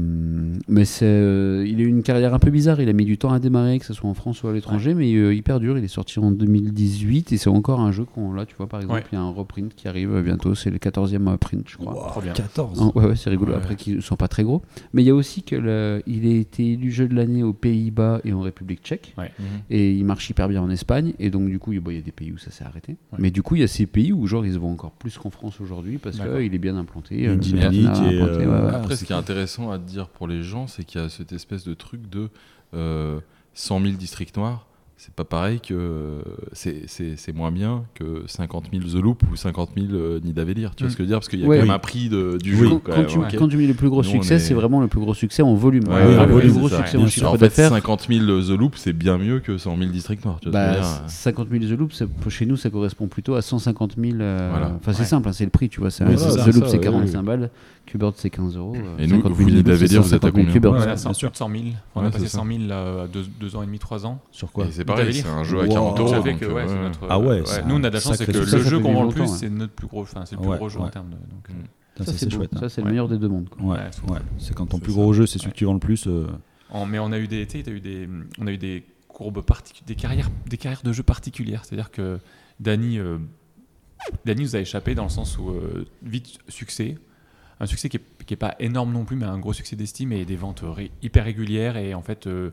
Mais c'est, euh, il a eu une carrière un peu bizarre. Il a mis du temps à démarrer, que ce soit en France ou à l'étranger, mais euh, il perdure. Il est sorti en 2018 et c'est encore un jeu qu'on, là, tu vois, par exemple, Ouais. il y a un reprint qui arrive euh, bientôt. C'est le 14e print, je crois. Wow, Trop bien. 14. Ah, ouais, ouais, c'est rigolo. Ouais. Après, qu'ils sont pas très gros. Mais il y a aussi que le- il a été élu jeu de l'année aux Pays-Bas et en République tchèque. Ouais. Et il marche hyper bien en Espagne. Et donc, du coup, il bon, il y a des pays où ça s'est arrêté. Ouais. Mais du coup, il y a ces pays où, genre, ils se voient encore plus qu'en France aujourd'hui parce qu'il est bien implanté. Une euh, dynamique euh, ce qui est intéressant à dire pour les gens, c'est qu'il y a cette espèce de truc de euh, 100 000 districts noirs. C'est pas pareil que. C'est c'est- c'est moins bien que 50 000 The Loop ou 50 000 euh, Nidavellir. Tu vois ce que je veux dire? Parce qu'il y a Ouais. quand même Oui. un prix de, du Oui. jeu. Quand, quand quand même, tu, ok. quand tu mets le plus gros Nous, succès, est- c'est vraiment le plus gros succès en volume. Ouais, Alors, ouais, le plus gros succès en chiffre d'affaires. 50 000 The Loop, c'est bien mieux que 100 000 districts noirs. Tu vois ce que je Bah, veux dire? 50 000 The Loop, ça- chez nous, ça correspond plutôt à 150 000. euh, Voilà. Enfin, c'est Ouais. simple, hein, c'est le prix, tu vois. The Loop, c'est ouais, 45 oui. balles. Q-Bird, c'est 15 euros. euh, Et nous, 50 000 vous, Nidavellir, c'est vous êtes à 150 000 combien Q-Bird. On Ouais, est à bien 100, sûr. plus de 100 000. On Ouais, a passé ça. 100 000 là, deux, deux ans et demi, trois ans. Sur quoi c'est pareil, c'est un jeu à Wow. 40 Donc euros. euh, ouais, c'est ouais. notre. Ah ouais, c'est Nous, on a de la chance, c'est que le jeu qu'on vend le plus, c'est notre plus gros, enfin, c'est le plus Ouais, gros jeu en termes de. euh, Ça, Ça, c'est chouette. hein. Ça, c'est le Ouais. meilleur des deux mondes. quoi. Ouais, Ouais, c'est quand ton plus ça. gros jeu, c'est celui Ouais. que tu vends le plus. euh, En- mais on a eu des, t'as eu des, on a eu des courbes particu- des carrières, des carrières de jeu particulières. C'est-à-dire que Dany, euh, Dany nous a échappé dans le sens où euh, vite succès, un succès qui est, qui est pas énorme non plus, mais un gros succès d'estime et des ventes ré- hyper régulières et en fait. euh,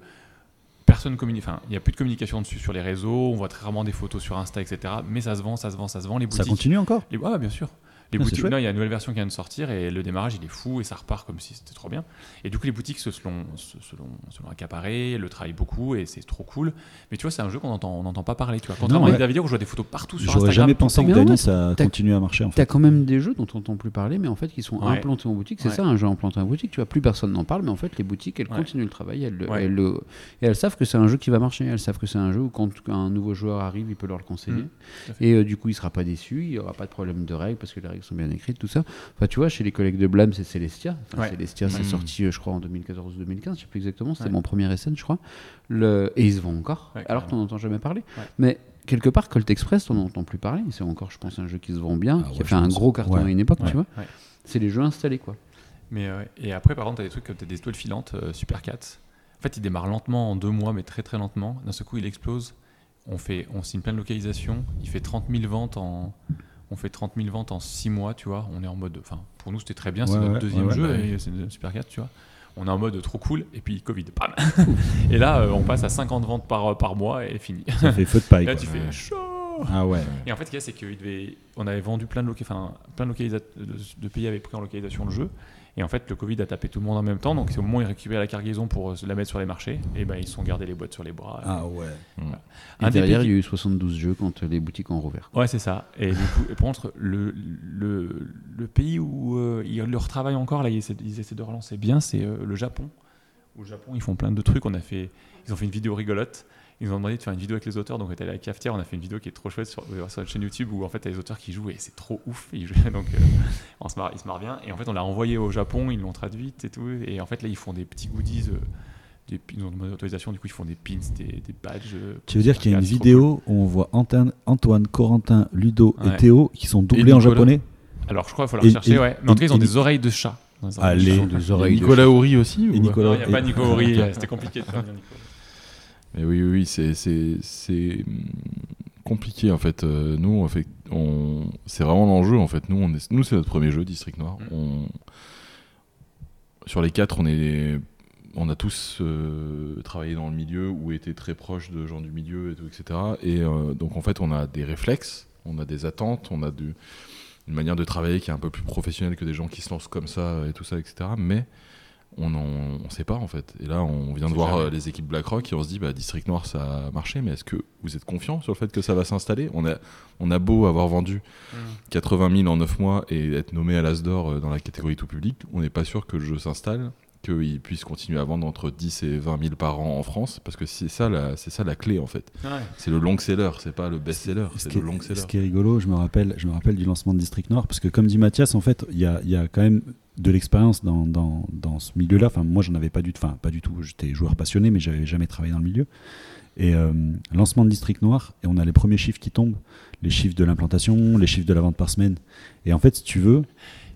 Personne communique, enfin, il n'y a plus de communication dessus sur les réseaux, on voit très rarement des photos sur Insta, etc. Mais ça se vend, ça se vend, ça se vend. Les Ça boutiques, continue encore? Les, ah, bien sûr. Les Ah, boutiques, non, il y a une nouvelle version qui vient de sortir et le démarrage il est fou et ça repart comme si c'était trop bien. Et du coup, les boutiques se sont, se, se l'ont- se l'ont accaparé, le travaillent beaucoup et c'est trop cool. Mais tu vois, c'est un jeu qu'on entend, on n'entend pas parler. Tu vois, contrairement ouais. à Nidavellir où je vois des photos partout sur J'aurais Instagram. jamais tout le pensé que ouais, ça t'as- continue à marcher en T'as fait. quand même des jeux dont on n'entend plus parler, mais en fait qui sont Ouais. implantés en boutique. C'est Ouais. ça un jeu implanté en boutique. Tu vois, plus personne n'en parle, mais en fait les boutiques elles Ouais. continuent le travail, elles, elles elles savent que c'est un jeu qui va marcher. Elles savent que c'est un jeu où quand un nouveau joueur arrive, il peut leur le conseiller. Fait. Et euh, du coup, il sera pas déçu, il n'y aura pas de problème de règles parce que les règles sont bien écrites, tout ça. Enfin, tu vois, chez les collègues de Blâme, c'est Celestia. Enfin, Ouais. Celestia, c'est Mhm. sorti, euh, je crois, en 2014-2015, je sais plus exactement. C'était Ouais. mon premier SN, je crois. Le... Et ils se vendent encore, Ouais, alors qu'on n'entend jamais parler. Mais quelque part, Colt Express, on n'entend plus parler. C'est encore, je pense, un jeu qui se vend bien, Ah qui a fait un pense. gros carton à une époque, tu vois. C'est les jeux installés, quoi. Mais euh, et après, par contre, t'as des trucs comme des toiles filantes, euh, Super 4. En fait, il démarre lentement en deux mois, mais très très lentement. D'un seul coup, il explose. On fait, on signe plein de localisations. Il fait 30 000 ventes en, on fait 30 000 ventes en 6 mois, tu vois. On est en mode, enfin, pour nous, c'était très bien. c'est Ouais, notre ouais, deuxième ouais, jeu ouais. et c'est Super 4, tu vois. On est en mode trop cool. Et puis Covid, bam. et là, euh, on passe à 50 ventes par par mois et fini. Ça fait feu de paille. Et là, quoi. tu fais chaud. Ah ouais. Et en fait, ce qu'il y a, c'est qu'on avait vendu plein de, loca- enfin, plein de, localisa- de, de pays avaient pris en localisation le jeu. Et en fait, le Covid a tapé tout le monde en même temps. Donc, c'est au moment où ils récupéraient la cargaison pour euh, la mettre sur les marchés. Et ben, ils se sont gardés les boîtes sur les bras. Ah ouais. Et Un des derrière, pays- il y a eu 72 jeux quand les boutiques ont rouvert. Ouais, c'est ça. Et du coup, et par contre, le, le, le pays où euh, ils le retravaillent encore, là, ils essaient, ils essaient de relancer bien, c'est euh, le Japon. Au Japon, ils font plein de trucs. On a fait, ils ont fait une vidéo rigolote. Ils nous ont demandé de faire une vidéo avec les auteurs, donc on était allé à la cafetière, on a fait une vidéo qui est trop chouette sur, euh, sur la chaîne YouTube où en fait il y a les auteurs qui jouent et c'est trop ouf. Ils jouent, donc euh, on se marre, ils se marrent bien. Et en fait on l'a envoyé au Japon, ils l'ont traduite et tout. Et en fait là ils font des petits goodies, euh, des, ils ont demandé l'autorisation, du coup ils font des pins, des, des badges. euh, Tu veux dire qu'il y a une vidéo où on voit Antoine, Antoine Corentin, Ludo Ouais. et Théo qui sont doublés en Nicolas. japonais? Alors je crois qu'il faut Et- chercher, et- ouais. Mais en tout cas ils ont des oreilles de chat. Allez. chat. Ils ont des oreilles de Nicolas Horry aussi ou Et Nicolas- Non, il n'y a pas et- Nico Horry, euh, c'était compliqué de faire Oui, oui, oui, c'est hum, compliqué en fait. Euh, nous, on fait, on, c'est vraiment l'enjeu en fait. Nous, on est, nous, c'est notre premier jeu, District Noir. Mm. On, sur les quatre, on est on a tous euh, travaillé dans le milieu ou été très proches de gens du milieu, et tout, etc. Et euh, donc en fait, on a des réflexes, on a des attentes, on a du- une manière de travailler qui est un peu plus professionnelle que des gens qui se lancent comme ça et tout ça, etc. Mais on ne sait pas en fait. Et là, on vient de voir jamais. euh, les équipes BlackRock et on se dit, bah, District Noir, ça a marché, mais est-ce que vous êtes confiant sur le fait que ça va s'installer? On a, on a beau avoir vendu 80 000 en 9 mois et être nommé à l'Asdor euh, dans la catégorie tout public, on n'est pas sûr que le jeu s'installe, qu'il puisse continuer à vendre entre 10 et 20 000 par an en France, parce que c'est ça, la- c'est ça la clé en fait. C'est le long seller, c'est pas le best seller, Ce c'est le long seller. ce qui est rigolo, je me rappelle, je me rappelle du lancement de District Nord, parce que comme dit Mathias, en fait, il y a, il y a quand même de l'expérience dans, dans, dans ce milieu-là. Enfin, moi, j'en avais pas du enfin, pas du tout. J'étais joueur passionné, mais j'avais jamais travaillé dans le milieu. Et euh, lancement de District Noir, et on a les premiers chiffres qui tombent, les chiffres de l'implantation, les chiffres de la vente par semaine. Et en fait, si tu veux,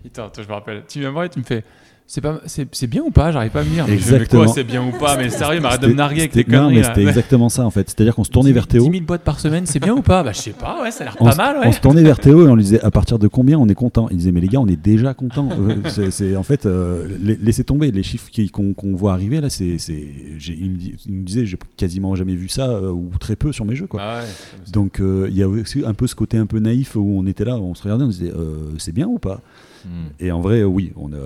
Attends, attends, je me rappelle. Tu viens me voir et tu me fais. C'est pas, c'est, c'est bien ou pas? J'arrive pas à me dire. Mais Exactement. quoi, c'est bien ou pas? Mais sérieux, mais arrête de me narguer avec c'était- tes non, conneries. mais là. c'était exactement ça en fait. C'est-à-dire qu'on se tournait 10 vers 000 Théo. 10 000 boîtes par semaine, c'est bien ou pas? Bah, je sais pas, ouais, ça a l'air On, pas mal, on ouais. se tournait vers Théo et on lui disait à partir de combien on est content? Il disait mais les gars on est déjà content. Euh, c'est, c'est- en fait euh, la- laissez tomber les chiffres qui- qu'on, qu'on voit arriver là. C'est, c'est, j'ai- il, me, dit- il me disait j'ai quasiment jamais vu ça euh, ou très peu sur mes jeux quoi. Bah ouais. Donc euh, il y a aussi un peu ce côté un peu naïf où on était là, on se regardait, on se disait euh, c'est bien ou pas? Hmm. Et en vrai, oui. On a,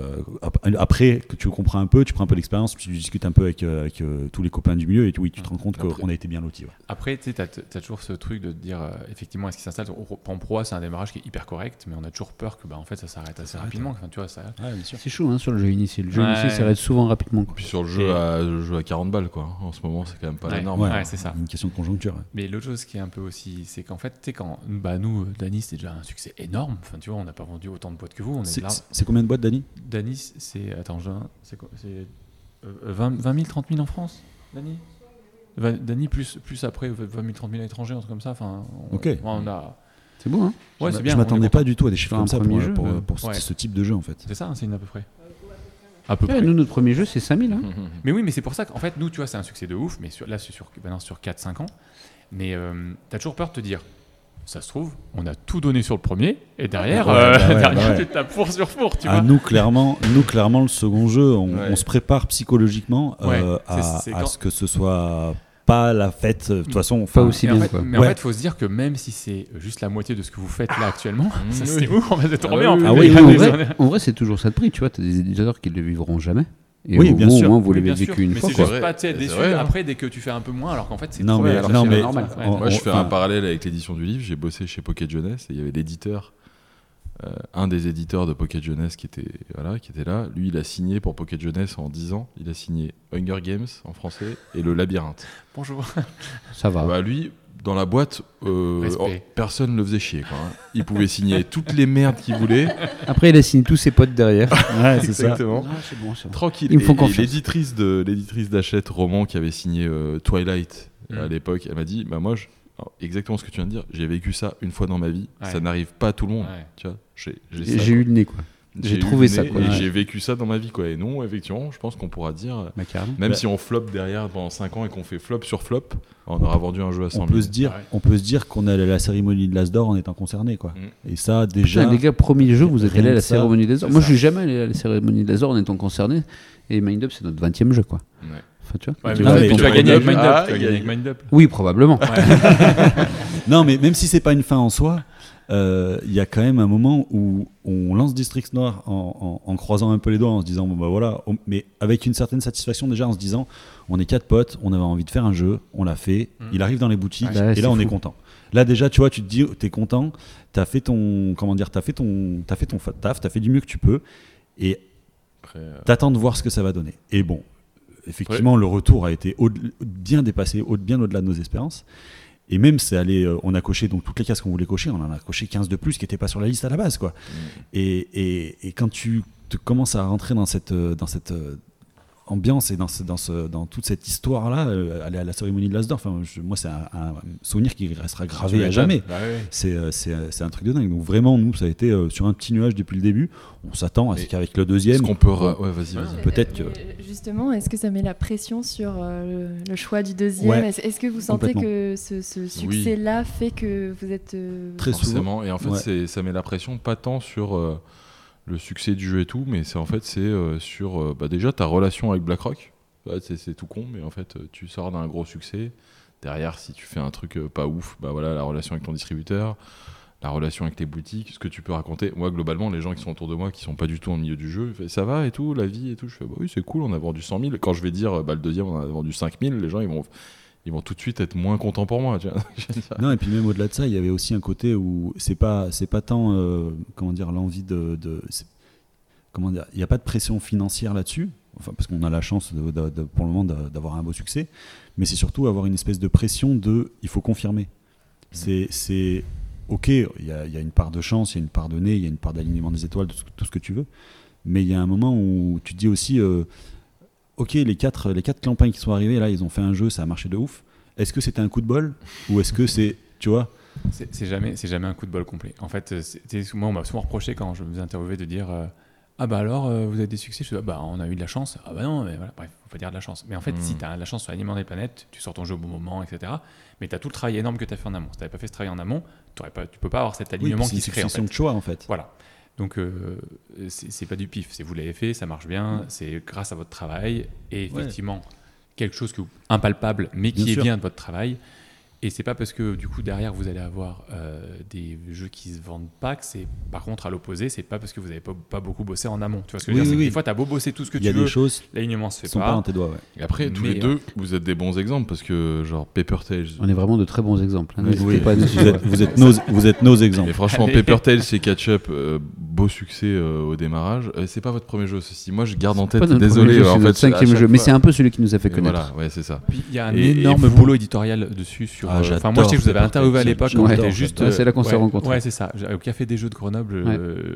ap- après que tu comprends un peu, tu prends un peu l'expérience, puis tu discutes un peu avec, euh, avec, euh, tous les copains du milieu, et tu- oui, tu te rends compte qu'on a été bien lotis. ouais. Après, tu sais, t'as, t'as toujours ce truc de te dire, euh, effectivement, est-ce qu'il s'installe En pro, c'est un démarrage qui est hyper correct, mais on a toujours peur que, bah, en fait, ça s'arrête assez rapidement. Enfin, tu vois, ça. C'est chaud hein, sur le jeu initié. Le jeu Ouais. initié s'arrête souvent rapidement. quoi. Puis sur le jeu, Et- à, le jeu à 40 balles, quoi. En ce moment, c'est quand même pas Ouais. la norme. Ouais, c'est ça. Une question de conjoncture. ouais. Mais l'autre chose qui est un peu aussi, c'est qu'en fait, tu sais, quand bah, nous, Danis, c'est déjà un succès énorme. Enfin, tu vois, on n'a pas vendu autant de boîtes que vous. On C'est, combien de boîtes, Dani Danis, c'est. Attends, je- c'est quoi C'est euh, 20, 20 000, 30 000 en France Dani? Dani, plus, plus après, 20 000, 30 000 à l'étranger, un truc comme ça. Enfin, on, Ok. on a. C'est bon, hein? Ouais, Je c'est bien. Je on est m'attendais pas du tout à des chiffres comme ça pour, premier jeu, pour, pour ce- ouais. ce type de jeu, en fait. C'est ça, hein, c'est une à peu près. À peu Ouais, près. Nous, notre premier jeu, c'est 5000. Hein. Mais oui, mais c'est pour ça qu'en fait, nous, tu vois, c'est un succès de ouf, mais sur, là, c'est sur, maintenant sur 4-5 ans. Mais euh, t'as toujours peur de te dire, ça se trouve, on a tout donné sur le premier, et derrière, Ouais, euh, bah ouais, derrière bah ouais. tu tapes four sur four, tu Ah, vois. nous, clairement, nous, clairement, le second jeu, on, Ouais. on se prépare psychologiquement euh, à, ce que ce soit pas la fête. De toute façon, Pas aussi en bien, fait, quoi. mais Ouais. en fait, faut se dire que même si c'est juste la moitié de ce que vous faites là actuellement, Mmh, ça oui. c'est ouf, on va être Ah tombé oui, en oui. Ah en, vrai, en vrai, c'est toujours ça de prix. Tu vois, t'as des éditeurs qui ne le vivront jamais. Et Oui, au bien moins, sûr. Au moins, vous l'avez vécu une mais fois. c'est quoi. juste pas C'est déçu vrai, hein. après dès que tu fais un peu moins, alors qu'en fait c'est Non, mais- non, c'est mais- normal. on- Ouais. on- Moi, je fais un parallèle avec l'édition du livre. J'ai bossé chez Pocket Jeunesse et il y avait l'éditeur, euh, un des éditeurs de Pocket Jeunesse qui était, voilà, qui était là. Lui, il a signé pour Pocket Jeunesse en 10 ans. Il a signé Hunger Games en français et Le Labyrinthe. Bonjour. Ça va. Bah, lui, dans la boîte, euh, oh, personne ne le faisait chier. Quoi, hein. Il pouvait signer toutes les merdes qu'il voulait. Après, il a signé tous ses potes derrière. ouais, c'est ça. Exactement. Ah, c'est bon, ça. Tranquille. L'éditrice de l'éditrice d'Hachette Roman qui avait signé euh, Twilight Mm. à l'époque, elle m'a dit bah moi je- alors, exactement ce que tu viens de dire. J'ai vécu ça une fois dans ma vie. Ouais. Ça n'arrive pas à tout le monde. Ouais. Tu vois, j'ai j'ai ça, eu le nez, quoi. J'ai trouvé ça, quoi. Et Ouais. j'ai vécu ça dans ma vie quoi. Et non, effectivement, je pense qu'on pourra dire. Bah, carrément. Même Bah- si on flop derrière pendant 5 ans et qu'on fait flop sur flop, on aura vendu un jeu à 100 On 000. peut se dire, Ouais. on peut se dire qu'on allait à la cérémonie de l'As d'or en étant concerné, quoi. Mm. Et ça, déjà. Putain, les gars, premier jeu, vous êtes allés à la cérémonie des Azores. c'est Moi, ça. je suis jamais allé à la cérémonie des Azores en étant concerné. Et Mind Up, c'est notre 20 e jeu, quoi. Ouais. Enfin, tu vois. Ouais, Tu mais vois, mais tu ton- vas gagner avec Mind Mind Up. Up. Ah, Tu vas gagner avec Mind Up. Oui, probablement. Non, mais même si c'est pas une fin en soi, euh, il y a quand même un moment où on lance District Noir en, en- en croisant un peu les doigts, en se disant bon bah voilà, on- mais avec une certaine satisfaction déjà en se disant on est quatre potes, on avait envie de faire un jeu, on l'a fait, Mm. il arrive dans les boutiques Ouais, et là on est content. Là déjà tu vois, tu te dis t'es content, t'as fait ton comment dire, t'as fait ton t'as fait ton taf, t'as fait du mieux que tu peux et euh, t'attends de voir ce que ça va donner. Et bon, effectivement, le retour a été au- bien dépassé, au- bien au-delà de nos espérances. Et même, c'est allé, euh, on a coché donc toutes les cases qu'on voulait cocher, on en a coché 15 de plus qui n'étaient pas sur la liste à la base. Quoi. Et, et- et quand tu te commences à rentrer dans cette, euh, dans cette euh, ambiance et dans, ce- dans, ce- dans toute cette histoire-là, euh, aller à la cérémonie de l'Asdor, enfin, je- moi, c'est un, un souvenir qui restera gravé à jamais. Bah. C'est euh, c'est, euh, c'est un truc de dingue. Donc vraiment, nous, ça a été euh, sur un petit nuage depuis le début. On s'attend à ce Et qu'avec le Est-ce deuxième, qu'on peut. ra- Ouais, vas-y, vas-y. Peut-être que- Justement, est-ce que ça met la pression sur euh, le, le choix du deuxième? Ouais, Est-ce que vous sentez que ce, ce succès-là fait que vous êtes euh, Très souvent. Et en fait, Ouais. c'est- ça met la pression pas tant sur euh, le succès du jeu et tout, mais c'est en fait c'est euh, sur euh, bah, déjà ta relation avec BlackRock. C'est tout con, mais en fait, euh, tu sors d'un gros succès. Derrière, si tu fais un truc pas ouf, bah voilà, la relation avec ton distributeur, la relation avec tes boutiques, ce que tu peux raconter. Moi, globalement, les gens qui sont autour de moi, qui sont pas du tout au milieu du jeu, ça va et tout, la vie et tout. Je fais, bah oui, c'est cool, on a vendu 100 000. Quand je vais dire, bah, le deuxième, on a vendu 5 000, les gens, ils vont, ils vont tout de suite être moins contents pour moi. Tu vois. Non, et puis même au-delà de ça, il y avait aussi un côté où c'est pas, c'est pas tant, euh, comment dire, l'envie de, comment dire, il n'y a pas de pression financière là-dessus, enfin parce qu'on a la chance de- de- de- pour le moment d'a- d'avoir un beau succès, mais c'est surtout avoir une espèce de pression de, il faut confirmer. C'est, c'est ok, il y y a une part de chance, il y a une part de nez, il y a une part d'alignement des étoiles, tout, ce- tout ce que tu veux, mais il y a un moment où tu te dis aussi, euh, ok, les quatre, les quatre campagnes qui sont arrivées là, ils ont fait un jeu, ça a marché de ouf. Est-ce que c'était un coup de bol ou est-ce que c'est, tu vois, C'est c'est jamais, c'est jamais un coup de bol complet. En fait, euh, c'est- c'est- moi, on m'a souvent reproché quand je me faisais interviewer de dire euh, Ah bah alors, euh, vous avez des succès? Je dis Ah bah, on a eu de la chance. Ah bah non, mais voilà, bref, faut pas dire de la chance. Mais en fait, si tu as de la chance sur l'alignement des planètes, tu sors ton jeu au bon moment, etc. Mais tu as tout le travail énorme que tu as fait en amont. Si tu pas fait ce travail en amont, t'aurais pas, tu peux pas avoir cet alignement c'est qui une se crée. En succession fait. de choix en fait. Voilà. Donc, euh, c'est pas du pif. C'est vous l'avez fait, ça marche bien. C'est grâce à votre travail et Ouais. effectivement quelque chose que vous- impalpable, mais qui Bien est sûr. bien de votre travail. Et c'est pas parce que du coup derrière vous allez avoir euh, des jeux qui se vendent pas que c'est par contre à l'opposé, c'est pas parce que vous avez pas, pas beaucoup bossé en amont. Tu vois ce que je veux Oui, dire? C'est oui, que oui. Des fois, t'as beau bosser tout ce que Il y a tu veux, des choses l'alignement se fait sont pas pas. dans tes doigts. ouais. Et après, tous les deux, vous êtes des bons exemples parce que, genre, Paper Tales. On est vraiment de très bons exemples. hein. Pas vous, êtes, vous, êtes nos, vous êtes nos exemples. Et franchement, Allez. Paper Tales et Catch-up, euh, beau succès euh, au démarrage. Euh, c'est pas votre premier jeu, ceci. Moi, je garde en tête. Désolé, jeu, en c'est fait, cinquième jeu, mais c'est un peu celui qui nous a fait connaître. Voilà, ouais, c'est ça. Il y a un énorme boulot éditorial dessus sur. Ah, euh, Enfin, moi, je sais que vous avez interviewé à l'époque. j'adore, on était j'adore. juste. Ouais, c'est là qu'on s'est ouais, rencontrés. Ouais, c'est ça. Au café des jeux de Grenoble, Ouais. euh,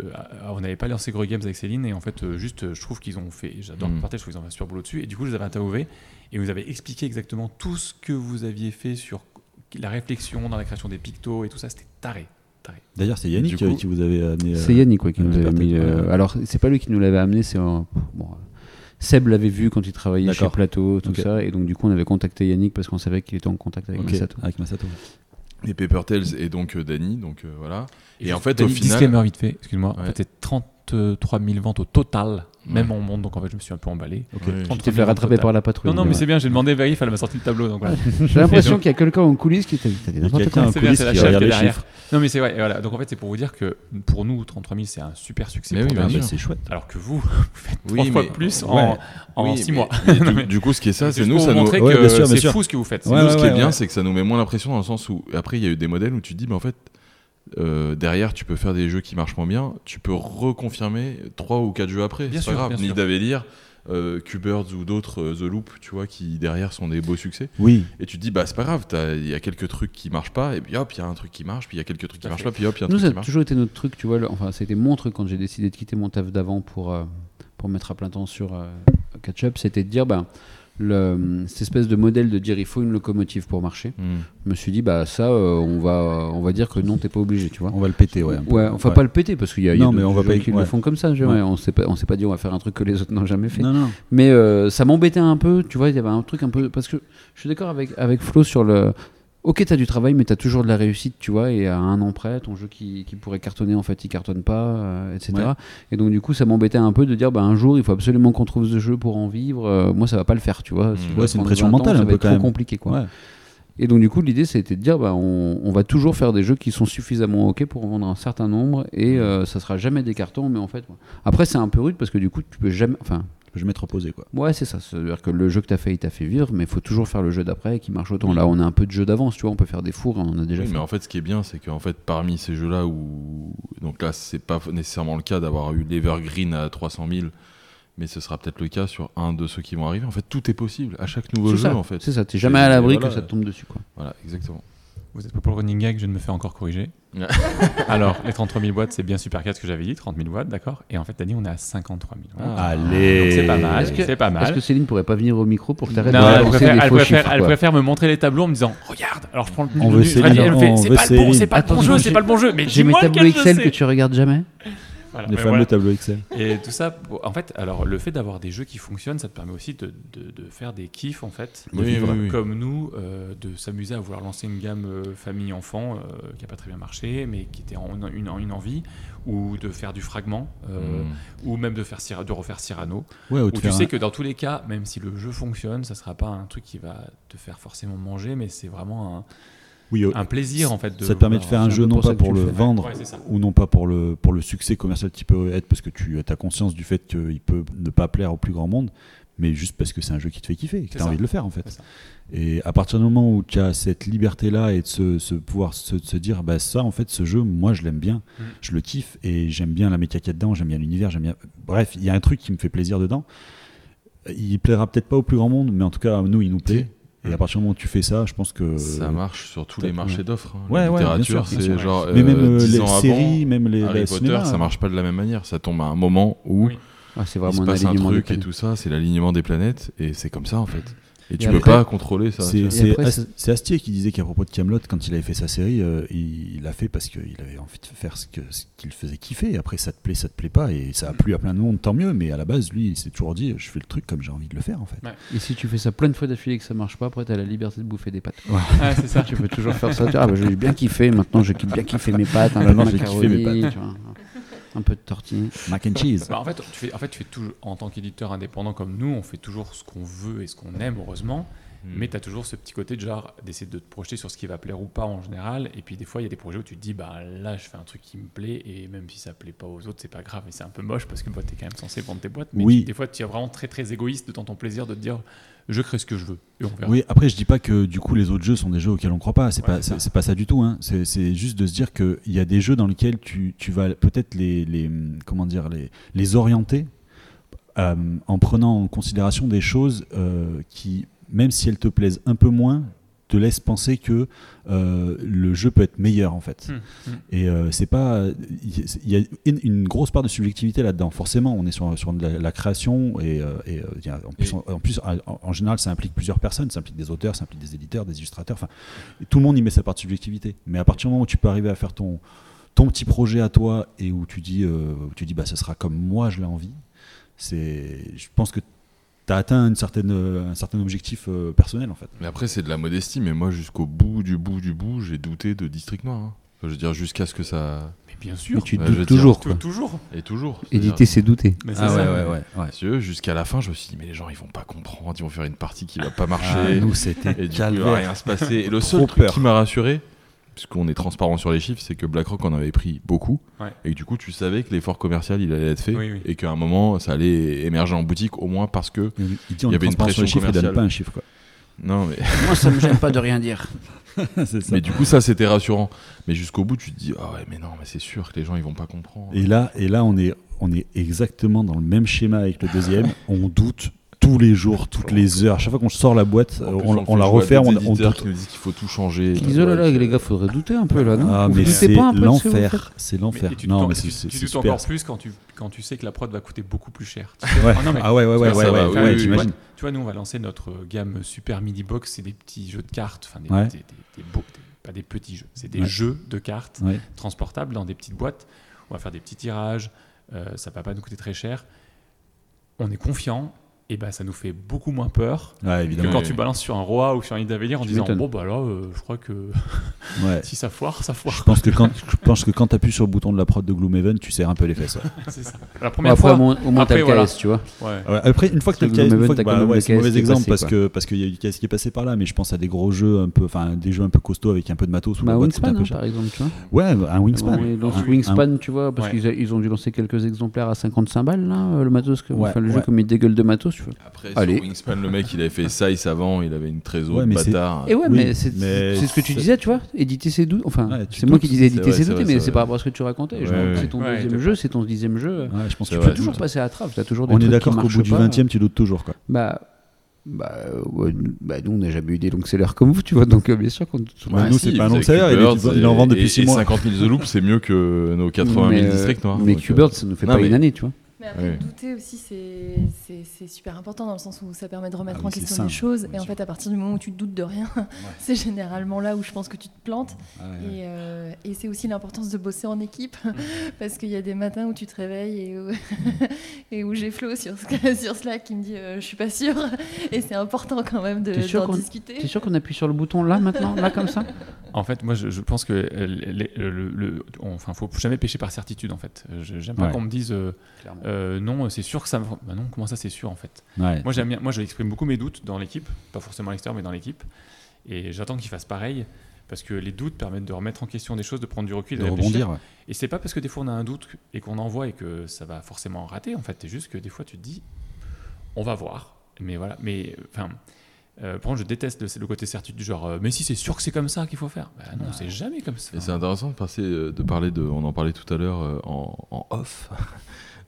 on n'avait pas lancé Gros Games avec Céline et en fait, euh, juste, euh, je trouve qu'ils ont fait. J'adore Mm. le partage, je trouve qu'ils ont fait un super boulot dessus. Et du coup, je les avais interviewés et vous avez expliqué exactement tout ce que vous aviez fait sur la réflexion dans la création des pictos et tout ça. C'était taré. D'ailleurs, c'est Yannick coup- euh, qui vous avait amené. euh, C'est Yannick ouais, qui euh, nous avait mis. Euh. Alors, c'est pas lui qui nous l'avait amené, c'est un. Bon, euh, Seb l'avait vu quand il travaillait chez. Plateau, tout ça, et donc du coup on avait contacté Yannick parce qu'on savait qu'il était en contact avec Ok, Masato. Avec Masato. Et Paper Tales et donc euh, Danny, donc euh, voilà. Et en fait, au Danny, final- Disclaimer vite fait, excuse-moi. En Ouais. fait, c'est 33 000 ventes au total, même Ouais. en monde. Donc en fait, je me suis un peu emballé. Ok. Ouais. 33 Tu t'es 000 fait rattraper par la patrouille. Non, non, mais ouais. c'est bien, j'ai demandé Vérif, elle m'a sorti le tableau. Donc voilà. J'ai l'impression Donc- qu'il y a quelqu'un en coulisses qui t'a dit quelqu'un en C'est bien, coulisses c'est la qui regarde qui est les derrière. chiffres. Non, mais c'est vrai. Voilà. Donc en fait, c'est pour vous dire que pour nous, 33 000, c'est un super succès. Mais pour oui, bien bah, c'est chouette. Alors que vous, vous faites Oui, trois fois mais- plus ouais. en, en Oui, 6 mais- mois. du, coup, ce qui est ça, c'est nous, ça nous. bien bien c'est fou ce que vous faites. Nous, ce qui est bien, c'est que ça nous met moins la pression dans le sens où après il y a eu des modèles où tu dis, mais en fait, euh, derrière, tu peux faire des jeux qui marchent moins bien, tu peux reconfirmer 3 ou 4 jeux après. Bien C'est pas sûr, grave. bien Ni sûr. Davellir, euh, Q-Birds ou d'autres, euh, The Loop, tu vois, qui derrière sont des beaux succès. Oui, Et tu te dis, bah c'est pas grave, il y a quelques trucs qui marchent pas, et puis hop, il y a un truc qui marche, puis il y a quelques trucs qui marchent pas, puis hop, il y a un Nous, truc ça a qui marche. toujours été notre truc, tu vois. le- Enfin, c'était mon truc quand j'ai décidé de quitter mon taf d'avant pour, euh, pour mettre à plein temps sur euh, Catch Up. C'était de dire, ben, le, cette espèce de modèle de dire il faut une locomotive pour marcher. Hmm. Je me suis dit, bah ça, euh, on, va, on va dire que non, t'es pas obligé, tu vois. on va le péter, ouais. Ouais, enfin Ouais. pas le péter parce qu'il y a, il y a Non, mais on va pas- qui ouais. le font comme ça. Ouais. ouais, on s'est pas, on s'est pas dit on va faire un truc que les autres n'ont jamais fait. Non, non. Mais euh, ça m'embêtait un peu, tu vois, il y avait un truc un peu. Parce que je suis d'accord avec, avec Flo sur le. Ok, t'as du travail, mais t'as toujours de la réussite, tu vois, et à un an près, ton jeu qui, qui pourrait cartonner, en fait, il cartonne pas, euh, etc. Ouais. Et donc, du coup, ça m'embêtait un peu de dire, bah, un jour, il faut absolument qu'on trouve ce jeu pour en vivre. Euh, moi, ça va pas le faire, tu vois. Mmh. Si Ouais, c'est une pression 20 ans, mentale, un peu, quand trop même. compliqué, quoi. Ouais. Et donc, du coup, l'idée, c'était de dire, bah, on, on va toujours faire des jeux qui sont suffisamment OK pour en vendre un certain nombre, et euh, ça sera jamais des cartons, mais en fait. Après, c'est un peu rude parce que du coup, tu peux jamais. Enfin, Je vais m'être opposé, quoi. Ouais, c'est ça. C'est-à-dire que le jeu que tu as fait, il t'a fait vivre, mais il faut toujours faire le jeu d'après qui marche autant. Là, on a un peu de jeu d'avance, tu vois, on peut faire des fours, on en a déjà Oui, fait. mais en fait, ce qui est bien, c'est qu'en fait, parmi ces jeux-là, où donc là, c'est pas nécessairement le cas d'avoir eu l'Evergreen à 300 000, mais ce sera peut-être le cas sur un de ceux qui vont arriver. En fait, tout est possible à chaque nouveau jeu, ça, en fait. C'est ça, t'es jamais à l'abri voilà. que ça te tombe dessus. Quoi. Voilà, exactement. Vous êtes pas pour le running gag, je ne me fais encore corriger. Alors, les 33 000 boîtes, c'est bien Super 4 ce que j'avais dit, 30 000 boîtes, d'accord. Et en fait, Dani, on est à 53 000. Voilà. Ah. Allez. C'est pas mal, Est-ce que- c'est pas Est-ce mal. que Céline pourrait pas venir au micro pour que t'arrêtes de elle préfère, des elle faux préfère- chiffres, elle quoi. préfère me montrer les tableaux en me disant Regarde Alors je prends le On veut Céline, elle me fait, C'est pas le bon, pas le bon jeu, c'est pas le bon jeu. Mais J'ai mes tableaux Excel que tu regardes jamais Voilà, Les fameux tableaux Excel. Et tout ça, en fait, alors le fait d'avoir des jeux qui fonctionnent, ça te permet aussi de, de- de faire des kiffs en fait. Oui, Vivre oui, oui. Comme nous, euh, de s'amuser à vouloir lancer une gamme euh, famille-enfant euh, qui n'a pas très bien marché, mais qui était en une, en une envie, ou de faire du fragment, euh, Mm. ou même de, faire de refaire Cyrano. Ouais, ou Où de tu sais un- que dans tous les cas, même si le jeu fonctionne, ça sera pas un truc qui va te faire forcément manger, mais c'est vraiment oui, euh, un, plaisir en fait. De ça te permet de faire un jeu non pas pour le vendre Ouais, ou non pas pour le, pour le succès commercial qu'il peut être parce que tu as conscience du fait qu'il peut ne pas plaire au plus grand monde, mais juste parce que c'est un jeu qui te fait kiffer et que tu as ça. envie de le faire en fait. Et à partir du moment où tu as cette liberté-là et de se, se pouvoir se, se dire, bah ça en fait, ce jeu, moi je l'aime bien, Mm. je le kiffe et j'aime bien la méca qu'il y a dedans, j'aime bien l'univers, j'aime bien. Bref, il y a un truc qui me fait plaisir dedans. Il plaira peut-être pas au plus grand monde, mais en tout cas, nous, il nous plaît. Et à partir du moment où tu fais ça, je pense que. Ça marche sur tous les peut-être, marché ouais. d'offres. hein. Ouais, La ouais, bien littérature, sûr, bien c'est genre. Mais même euh, euh, 10 les ans avant, séries, même les, Harry Potter, cinéma, ça marche pas de la même manière. Ça tombe à un moment où Oui. Ah, c'est il vraiment se un passe un truc et tout ça, c'est l'alignement des planètes, et c'est comme ça en fait. Et tu Et peux après- pas contrôler ça. C'est après, As- Astier qui disait qu'à propos de Camelot, quand il avait fait sa série, euh, il l'a fait parce qu'il avait envie de faire ce qu'il faisait kiffer. Et après, ça te plaît, ça te plaît pas, et ça a plu à plein de monde, tant mieux. Mais à la base, lui, il s'est toujours dit, je fais le truc comme j'ai envie de le faire, en fait. Et si tu fais ça plein de fois d'affilée et que ça marche pas, après t'as la liberté de bouffer des pâtes. Ah, c'est ça. tu peux toujours faire ça. tu dis, Ah bah j'ai bien kiffé, maintenant je kiffe bien kiffer mes pâtes, de Maintenant, j'ai kiffé mes tu vois, un peu de tortille. Mac and cheese. Bah, en fait, tu fais, en fait, tu fais toujours, en tant qu'éditeur indépendant comme nous, on fait toujours ce qu'on veut et ce qu'on aime, heureusement. Mm. Mais tu as toujours ce petit côté de genre d'essayer de te projeter sur ce qui va plaire ou pas en général. Et puis des fois, il y a des projets où tu te dis, bah là, je fais un truc qui me plaît. Et même si ça plaît pas aux autres, c'est pas grave. Et c'est un peu moche parce que bah, tu es quand même censé vendre tes boîtes. Mais Oui. tu- des fois, tu es vraiment très très égoïste dans ton plaisir de te dire, je crée ce que je veux. Et on verra. Oui, après, je dis pas que du coup, les autres jeux sont des jeux auxquels on croit pas. C'est Ouais, pas, c'est pas ça du tout. Hein. C'est c'est juste de se dire qu'il y a des jeux dans lesquels tu, tu vas peut-être les, les, comment dire, les, les orienter euh, en prenant en considération des choses euh, qui, même si elles te plaisent un peu moins, te laissent penser que euh, le jeu peut être meilleur en fait. Hum, hum. Et euh, c'est pas, il y a une, une grosse part de subjectivité là-dedans. Forcément, on est sur, sur la, la création et, euh, et, a- en plus, en, en plus, en, en général, ça implique plusieurs personnes. Ça implique des auteurs, ça implique des éditeurs, des illustrateurs. Enfin, tout le monde y met sa part de subjectivité. Mais à partir du moment où tu peux arriver à faire ton ton petit projet à toi et où tu dis, où tu dis, bah, ce sera comme moi je l'ai envie. C'est, je pense que tu as atteint une certaine, euh, un certain objectif euh, personnel en fait. Mais après, c'est de la modestie, mais moi, jusqu'au bout du bout du bout, j'ai douté de District Noir. hein. Enfin, je veux dire, jusqu'à ce que ça. Mais bien Mais sûr. tu Ouais, je veux doutes dire, toujours. Quoi. toujours. Et toujours. Éditer, c'est douter. Mais c'est Ah ça. ouais, ouais, ouais, ouais. Parce que jusqu'à la fin, je me suis dit, mais les gens, ils vont pas comprendre, ils vont faire une partie qui va pas Ah, marcher. nous, c'était et du coup, rien se passer. Et le seul truc peur. qui m'a rassuré, puisqu'on est transparent sur les chiffres, c'est que BlackRock en avait pris beaucoup. Ouais. Et que du coup, tu savais que l'effort commercial, il allait être fait. Oui, oui. Et qu'à un moment, ça allait émerger en boutique, au moins parce que. Il dit on Il y avait une transparent sur les pression il donne commerciale. pas un chiffre quoi. Non, mais. Moi, ça me gêne pas de rien dire. ça. Mais du coup, ça, c'était rassurant. Mais jusqu'au bout, tu te dis, ah ouais, mais non, mais c'est sûr que les gens, ils vont pas comprendre. Et là, et là, on est, on est exactement dans le même schéma avec le deuxième. on doute tous les jours, toutes les heures. À chaque fois qu'on sort la boîte, plus, on, fait on la referme, on, on doute. qui nous disent qu'il faut tout changer. Ils disent, oh là là, les gars, faudrait douter un peu là, non Ah, mais c'est l'enfer. C'est l'enfer. tu Non, doutes- encore plus quand tu, quand tu sais que la prod va coûter beaucoup plus cher. Ouais. Ah non, mais- Ah ouais, ouais, ouais, ouais, j'imagine. Tu vois, nous, on va lancer notre euh, gamme Super Midi Box. C'est des petits jeux de cartes. Enfin, des, beaux- pas des petits jeux. C'est des Ouais. jeux de cartes Ouais. transportables dans des petites boîtes. On va faire des petits tirages. euh, ça va pas nous coûter très cher. On est confiant. Et ben, ça nous fait beaucoup moins peur Ouais, que quand oui. tu balances sur un roi ou sur un Nidavellir en disant. Bon, bah là, euh, je crois que Ouais. si ça foire, ça Je foire. pense que quand je pense que quand t'appuies sur le bouton de la prod de Gloomhaven, tu serres un peu les fesses. ouais. c'est ça. La Bon, première après, fois. au moins, t'as le voilà. KS, tu vois. Ouais. Ouais, après, une fois que t'as le KS, bah c'est mauvais exemple passé, parce quoi. que parce qu'il y a du KS qui est passé par là, mais je pense à des gros jeux un peu, enfin des jeux un peu costauds avec un peu de matos. où Bah, Wingspan, peu hein, par exemple, tu vois. Ouais, un Wingspan. Wingspan, tu vois, parce qu'ils ont dû lancer quelques exemplaires à 55 balles, là, euh, le matos, le jeu comme il dégueule de matos, Après, Allez. sur Wingspan, le mec, il avait fait Size avant, il avait une trésor Ouais, de mais c'est- bâtard. Et ouais, Oui, mais c'est ce que tu disais, tu vois, éditer ses doutes. Enfin, Ouais, c'est moi qui disais éditer ses doutes, mais c'est par rapport à ce que tu racontais. C'est ton Ouais, deuxième de- jeu, c'est ton dixième jeu. Ouais, je pense C'est que Tu vrai. peux toujours passer à la trappe, t'as toujours des on est d'accord qu'au bout du pas. 20 e tu doutes toujours quoi. Bah, bah, euh, ouais, bah, nous, on n'a jamais eu des longues sellers comme vous, tu vois, donc euh, bien sûr qu'on. Ouais, nous, c'est pas un long seller, il, est- en vend depuis et- 6 et mois. 50 000 The Loop, c'est mieux que nos 80 000 mais, euh, districts noirs. Mais donc, Q-Bird, ça nous fait non, pas mais- une année, tu vois. Mais après, Oui. douter aussi, c'est- super important dans le sens où ça permet de remettre Ah oui, en question sain, des choses. Et en fait, à partir du moment où tu doutes de rien, c'est généralement là où je pense que tu te plantes. Ah. Et, euh, et c'est aussi l'importance de bosser en équipe, parce qu'il y a des matins où tu te réveilles et où, et où j'ai Flo sur, sur Slack qui me dit euh, je suis pas sûre. Et c'est important quand même de- d'en discuter. T'es sûr qu'on appuie sur le bouton là maintenant, là comme ça? En fait, moi, je, je pense que euh, les- le, le- on- enfin, faut jamais pêcher par certitude. En fait, Je- j'aime pas Ouais. qu'on me dise euh, Clairement. Euh, non, c'est sûr que ça. me- Bah non, comment ça, c'est sûr en fait? Ouais. Moi, j'aime bien. Moi, j'exprime beaucoup mes doutes dans l'équipe, pas forcément à l'extérieur, mais dans l'équipe. Et j'attends qu'ils fassent pareil, parce que les doutes permettent de remettre en question des choses, de prendre du recul, de de réfléchir. rebondir. ouais. Et c'est pas parce que des fois on a un doute et qu'on envoie et que ça va forcément rater. En fait, c'est juste que des fois tu te dis, on va voir. Mais voilà. Mais enfin, euh, par contre, je déteste le, le côté certitude du genre, euh, mais si c'est sûr que c'est comme ça qu'il faut faire. Bah non, c'est jamais comme ça. Et c'est intéressant de, passer, euh, de parler de. On en parlait tout à l'heure euh, en, en off.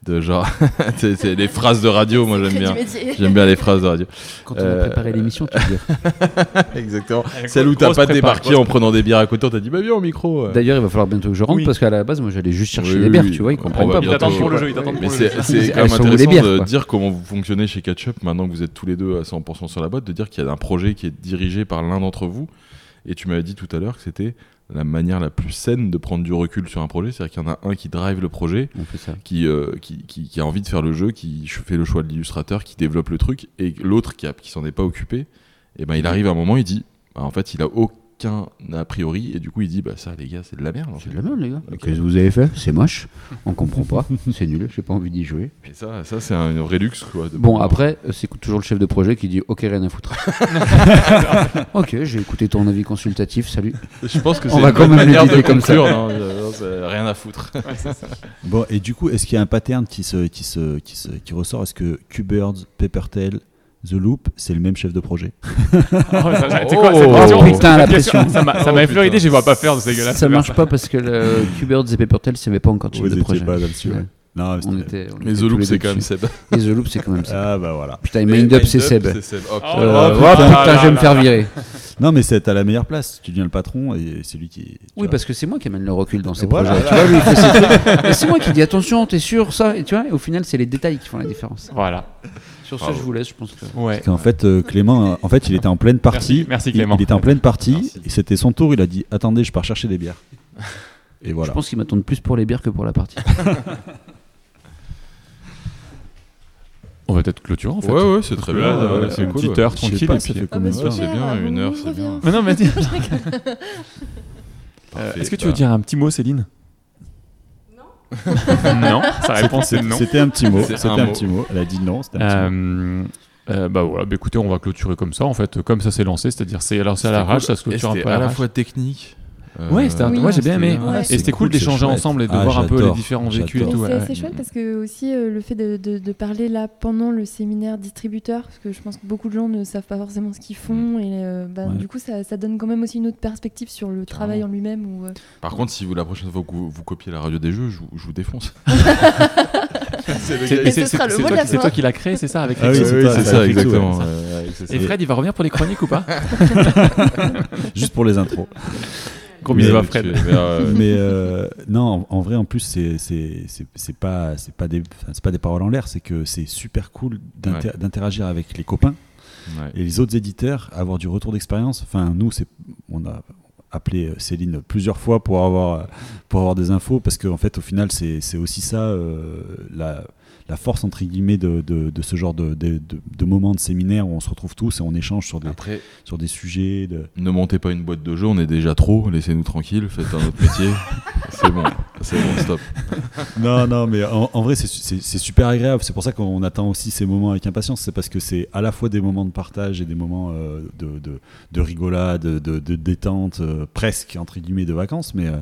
De genre. c'est c'est les phrases de radio, moi j'aime bien. J'aime bien les phrases de radio. Quand on a Euh, préparé l'émission, tu veux dire. Exactement. Celle où t'as pas débarqué en prenant des bières à côté, on t'a dit bah viens au micro. euh. D'ailleurs, il va falloir bientôt que je rentre Oui. parce qu'à la base, moi j'allais juste chercher Oui, les oui, bières, oui. tu vois, ils comprennent pas. Ils bientôt- t'attendent pour le jeu, Mais c'est quand même intéressant bières, de dire comment vous fonctionnez chez Catchup maintenant que vous êtes tous les deux à 100% sur la boîte, de dire qu'il y a un projet qui est dirigé par l'un d'entre vous. Et tu m'avais dit tout à l'heure que c'était la manière la plus saine de prendre du recul sur un projet, c'est-à-dire qu'il y en a un qui drive le projet, ça. qui, euh, qui, qui, qui a envie de faire le jeu, qui fait le choix de l'illustrateur, qui développe le truc, et l'autre qui, a- qui s'en est pas occupé, et ben il arrive à un moment, il dit, bah, en fait, il a aucun a priori, et du coup il dit, bah ça les gars, c'est de la merde. C'est de la merde, les gars. Qu'est-ce que vous avez fait? C'est moche. On comprend pas. C'est nul. J'ai pas envie d'y jouer. Et ça, ça c'est un Redux quoi. de Bon, pouvoir- après, c'est toujours le chef de projet qui dit Ok, rien à foutre. ok, j'ai écouté ton avis consultatif. Salut. Je pense que On c'est va une quand bonne même manière de comme ça. conclure, non, euh, non, rien à foutre. Bon, et du coup, est-ce qu'il y a un pattern qui, se, qui, se, qui, se, qui ressort? Est-ce que Q-Birds, Peppertail, The Loop, c'est le même chef de projet Oh, ça- ça- quoi, cette Oh, question- putain, la pression. Ça m'a ça Oh, effleuré putain. l'idée, je vois pas faire, c'est dégueulasse. Ça marche pas parce que le Q-Birds et Peppertail, c'est même pas encore de chef Vous de projet. pas là-dessus, ouais. Ouais. Non, mais On c'était- était, on Mais était The Loop, c'est quand même. Seb. Et The Loop, c'est quand même ça. Ah bah voilà. Putain, Mind Up, c'est Seb. C'est Seb. Oh, putain. Euh, Oh, putain, putain, là, je vais me faire virer. Non, mais c'est à la meilleure place. Tu deviens le patron et c'est lui qui. Oui, vois. parce que c'est moi qui amène le recul dans ces Voilà. projets. Tu vois, lui, il fait ses trucs. Et c'est moi qui dis attention, t'es sûr, ça. Et tu vois, et au final, c'est les détails qui font la différence. Voilà. Sur ce, Bravo. je vous laisse, je pense que. Ouais. Parce qu'en fait, euh, Clément, euh, en fait, il était en pleine partie. Merci, Clément. Il, était en pleine partie Merci. et c'était son tour. Il a dit Attendez, je pars chercher des bières. Et voilà. Je pense qu'ils m'attendent plus pour les bières que pour la partie. On va peut-être clôturer en fait. Ouais, ouais, c'est très bien. ouais, euh, c'est une cool. petite ouais. heure tranquille pas, et ça puis. fait combien de Ouais, temps c'est bien, une heure, c'est bien. Mais non, mais dis- Euh. Est-ce que tu veux dire un petit mot, Céline? Non. sa réponse est non. C'était un petit mot. C'est C'était un petit mot. Elle a dit non. C'était un petit mot. Euh, euh, bah voilà, bah écoutez, on va clôturer comme ça en fait, comme ça s'est lancé, c'est-à-dire c'est alors c'est à la C'était rage, cool. ça se clôture un c'était peu à à la fois technique. Euh, Ouais, c'était un- Oui, moi j'ai bien aimé. Ouais. Et c'était cool d'échanger ensemble et de Ah, voir un peu les différents vécus et tout. C'est assez chouette parce que aussi euh, le fait de, de- de parler là pendant le séminaire distributeur, parce que je pense que beaucoup de gens ne savent pas forcément ce qu'ils font et euh, bah, Ouais. du coup ça, ça donne quand même aussi une autre perspective sur le travail en lui-même. Euh, Par contre, si vous la prochaine fois que vous, vous copiez la radio des jeux, je, vous- je vous défonce. c'est toi qui- c'est fin. toi qui l'as créé, c'est ça avec Ah oui, c'est Oui, ça, c'est ça, ça, avec Lexi, exactement. ouais. ouais, avec ça, Et Fred, il va revenir pour les chroniques ou pas? Juste pour les intros. Gros Mais- bisous à mais Fred. tu- mais, euh, mais euh, non, en, en vrai, en plus, c'est c'est c'est- c'est pas c'est pas des pas des paroles en l'air. C'est que c'est super cool d'inter- d'interagir avec les copains ouais. et les autres éditeurs, avoir du retour d'expérience. Enfin, nous, c'est on a appelé euh, Céline plusieurs fois pour avoir pour avoir des infos parce qu'en fait, au final, c'est c'est aussi ça euh, la la force entre guillemets de, de, de ce genre de, de, moments de séminaire où on se retrouve tous et on échange sur des, Après, sur des sujets. De... ne montez pas une boîte de jeu, on est déjà trop. Laissez-nous tranquilles, faites un autre métier. c'est bon, c'est bon, stop. Non, non, mais en, en vrai, c'est- super agréable. C'est pour ça qu'on attend aussi ces moments avec impatience. C'est parce que c'est à la fois des moments de partage et des moments euh, de, de, de rigolade, de, de détente, euh, presque, entre guillemets, de vacances. Mais, euh,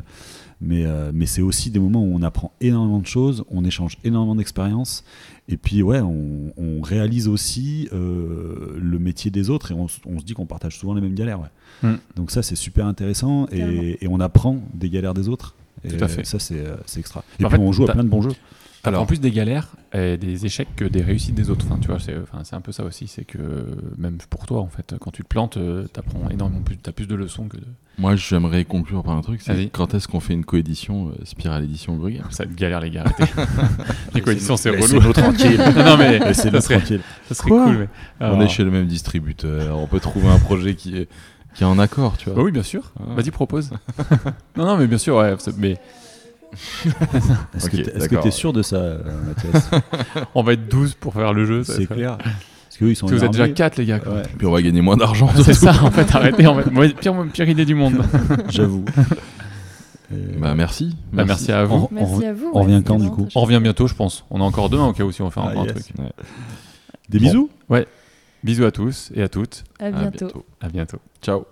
mais, euh, mais c'est aussi des moments où on apprend énormément de choses, on échange énormément d'expériences. Et puis, ouais, on, on réalise aussi euh, le métier des autres et on, se dit qu'on partage souvent les mêmes galères. ouais. Mm. Donc, ça, c'est super intéressant et, et on apprend des galères des autres. Et Tout à fait. Ça, c'est euh, c'est extra. Et En puis, fait, on joue à plein de bons jeux. Alors, en plus des galères et des échecs que des réussites des autres. Enfin, tu vois, c'est enfin, c'est un peu ça aussi. C'est que même pour toi, en fait, quand tu te plantes, euh, t'apprends énormément plus. T'as plus de leçons que de. moi, j'aimerais conclure par un truc. C'est quand est-ce qu'on fait une coédition euh, Spiral Édition Brugge Ça va être galère, les gars. arrêtez. les coalitions, c'est relou. Laissez-nous tranquille. non, mais Laissez-nous tranquille. ça serait Quoi? cool. Mais... On est chez le même distributeur. On peut trouver un projet qui est qui est en accord, tu Bah vois. oui, bien sûr. Ah. Vas-y, propose. non, non, mais bien sûr, ouais. Mais Est-ce que tu es sûr de ça, euh, Mathias on va être 12 pour faire le jeu. C'est clair. Parce qu'eux, ils sont Parce que vous êtes déjà énervés. 4, les gars. quoi. Ouais, Puis on va gagner moins d'argent. C'est ça, en fait, arrêtez. En fait. Pire, pire idée du monde. j'avoue. Euh, Bah merci. Bah, merci à vous. On- Merci à vous. on revient ouais, quand, du coup On revient bientôt, je pense. On a encore demain au cas où si on fait Ah, encore un yes. truc. Ouais. Des Bon. bisous Bisous à tous et à toutes. À À bientôt. À bientôt. Ciao.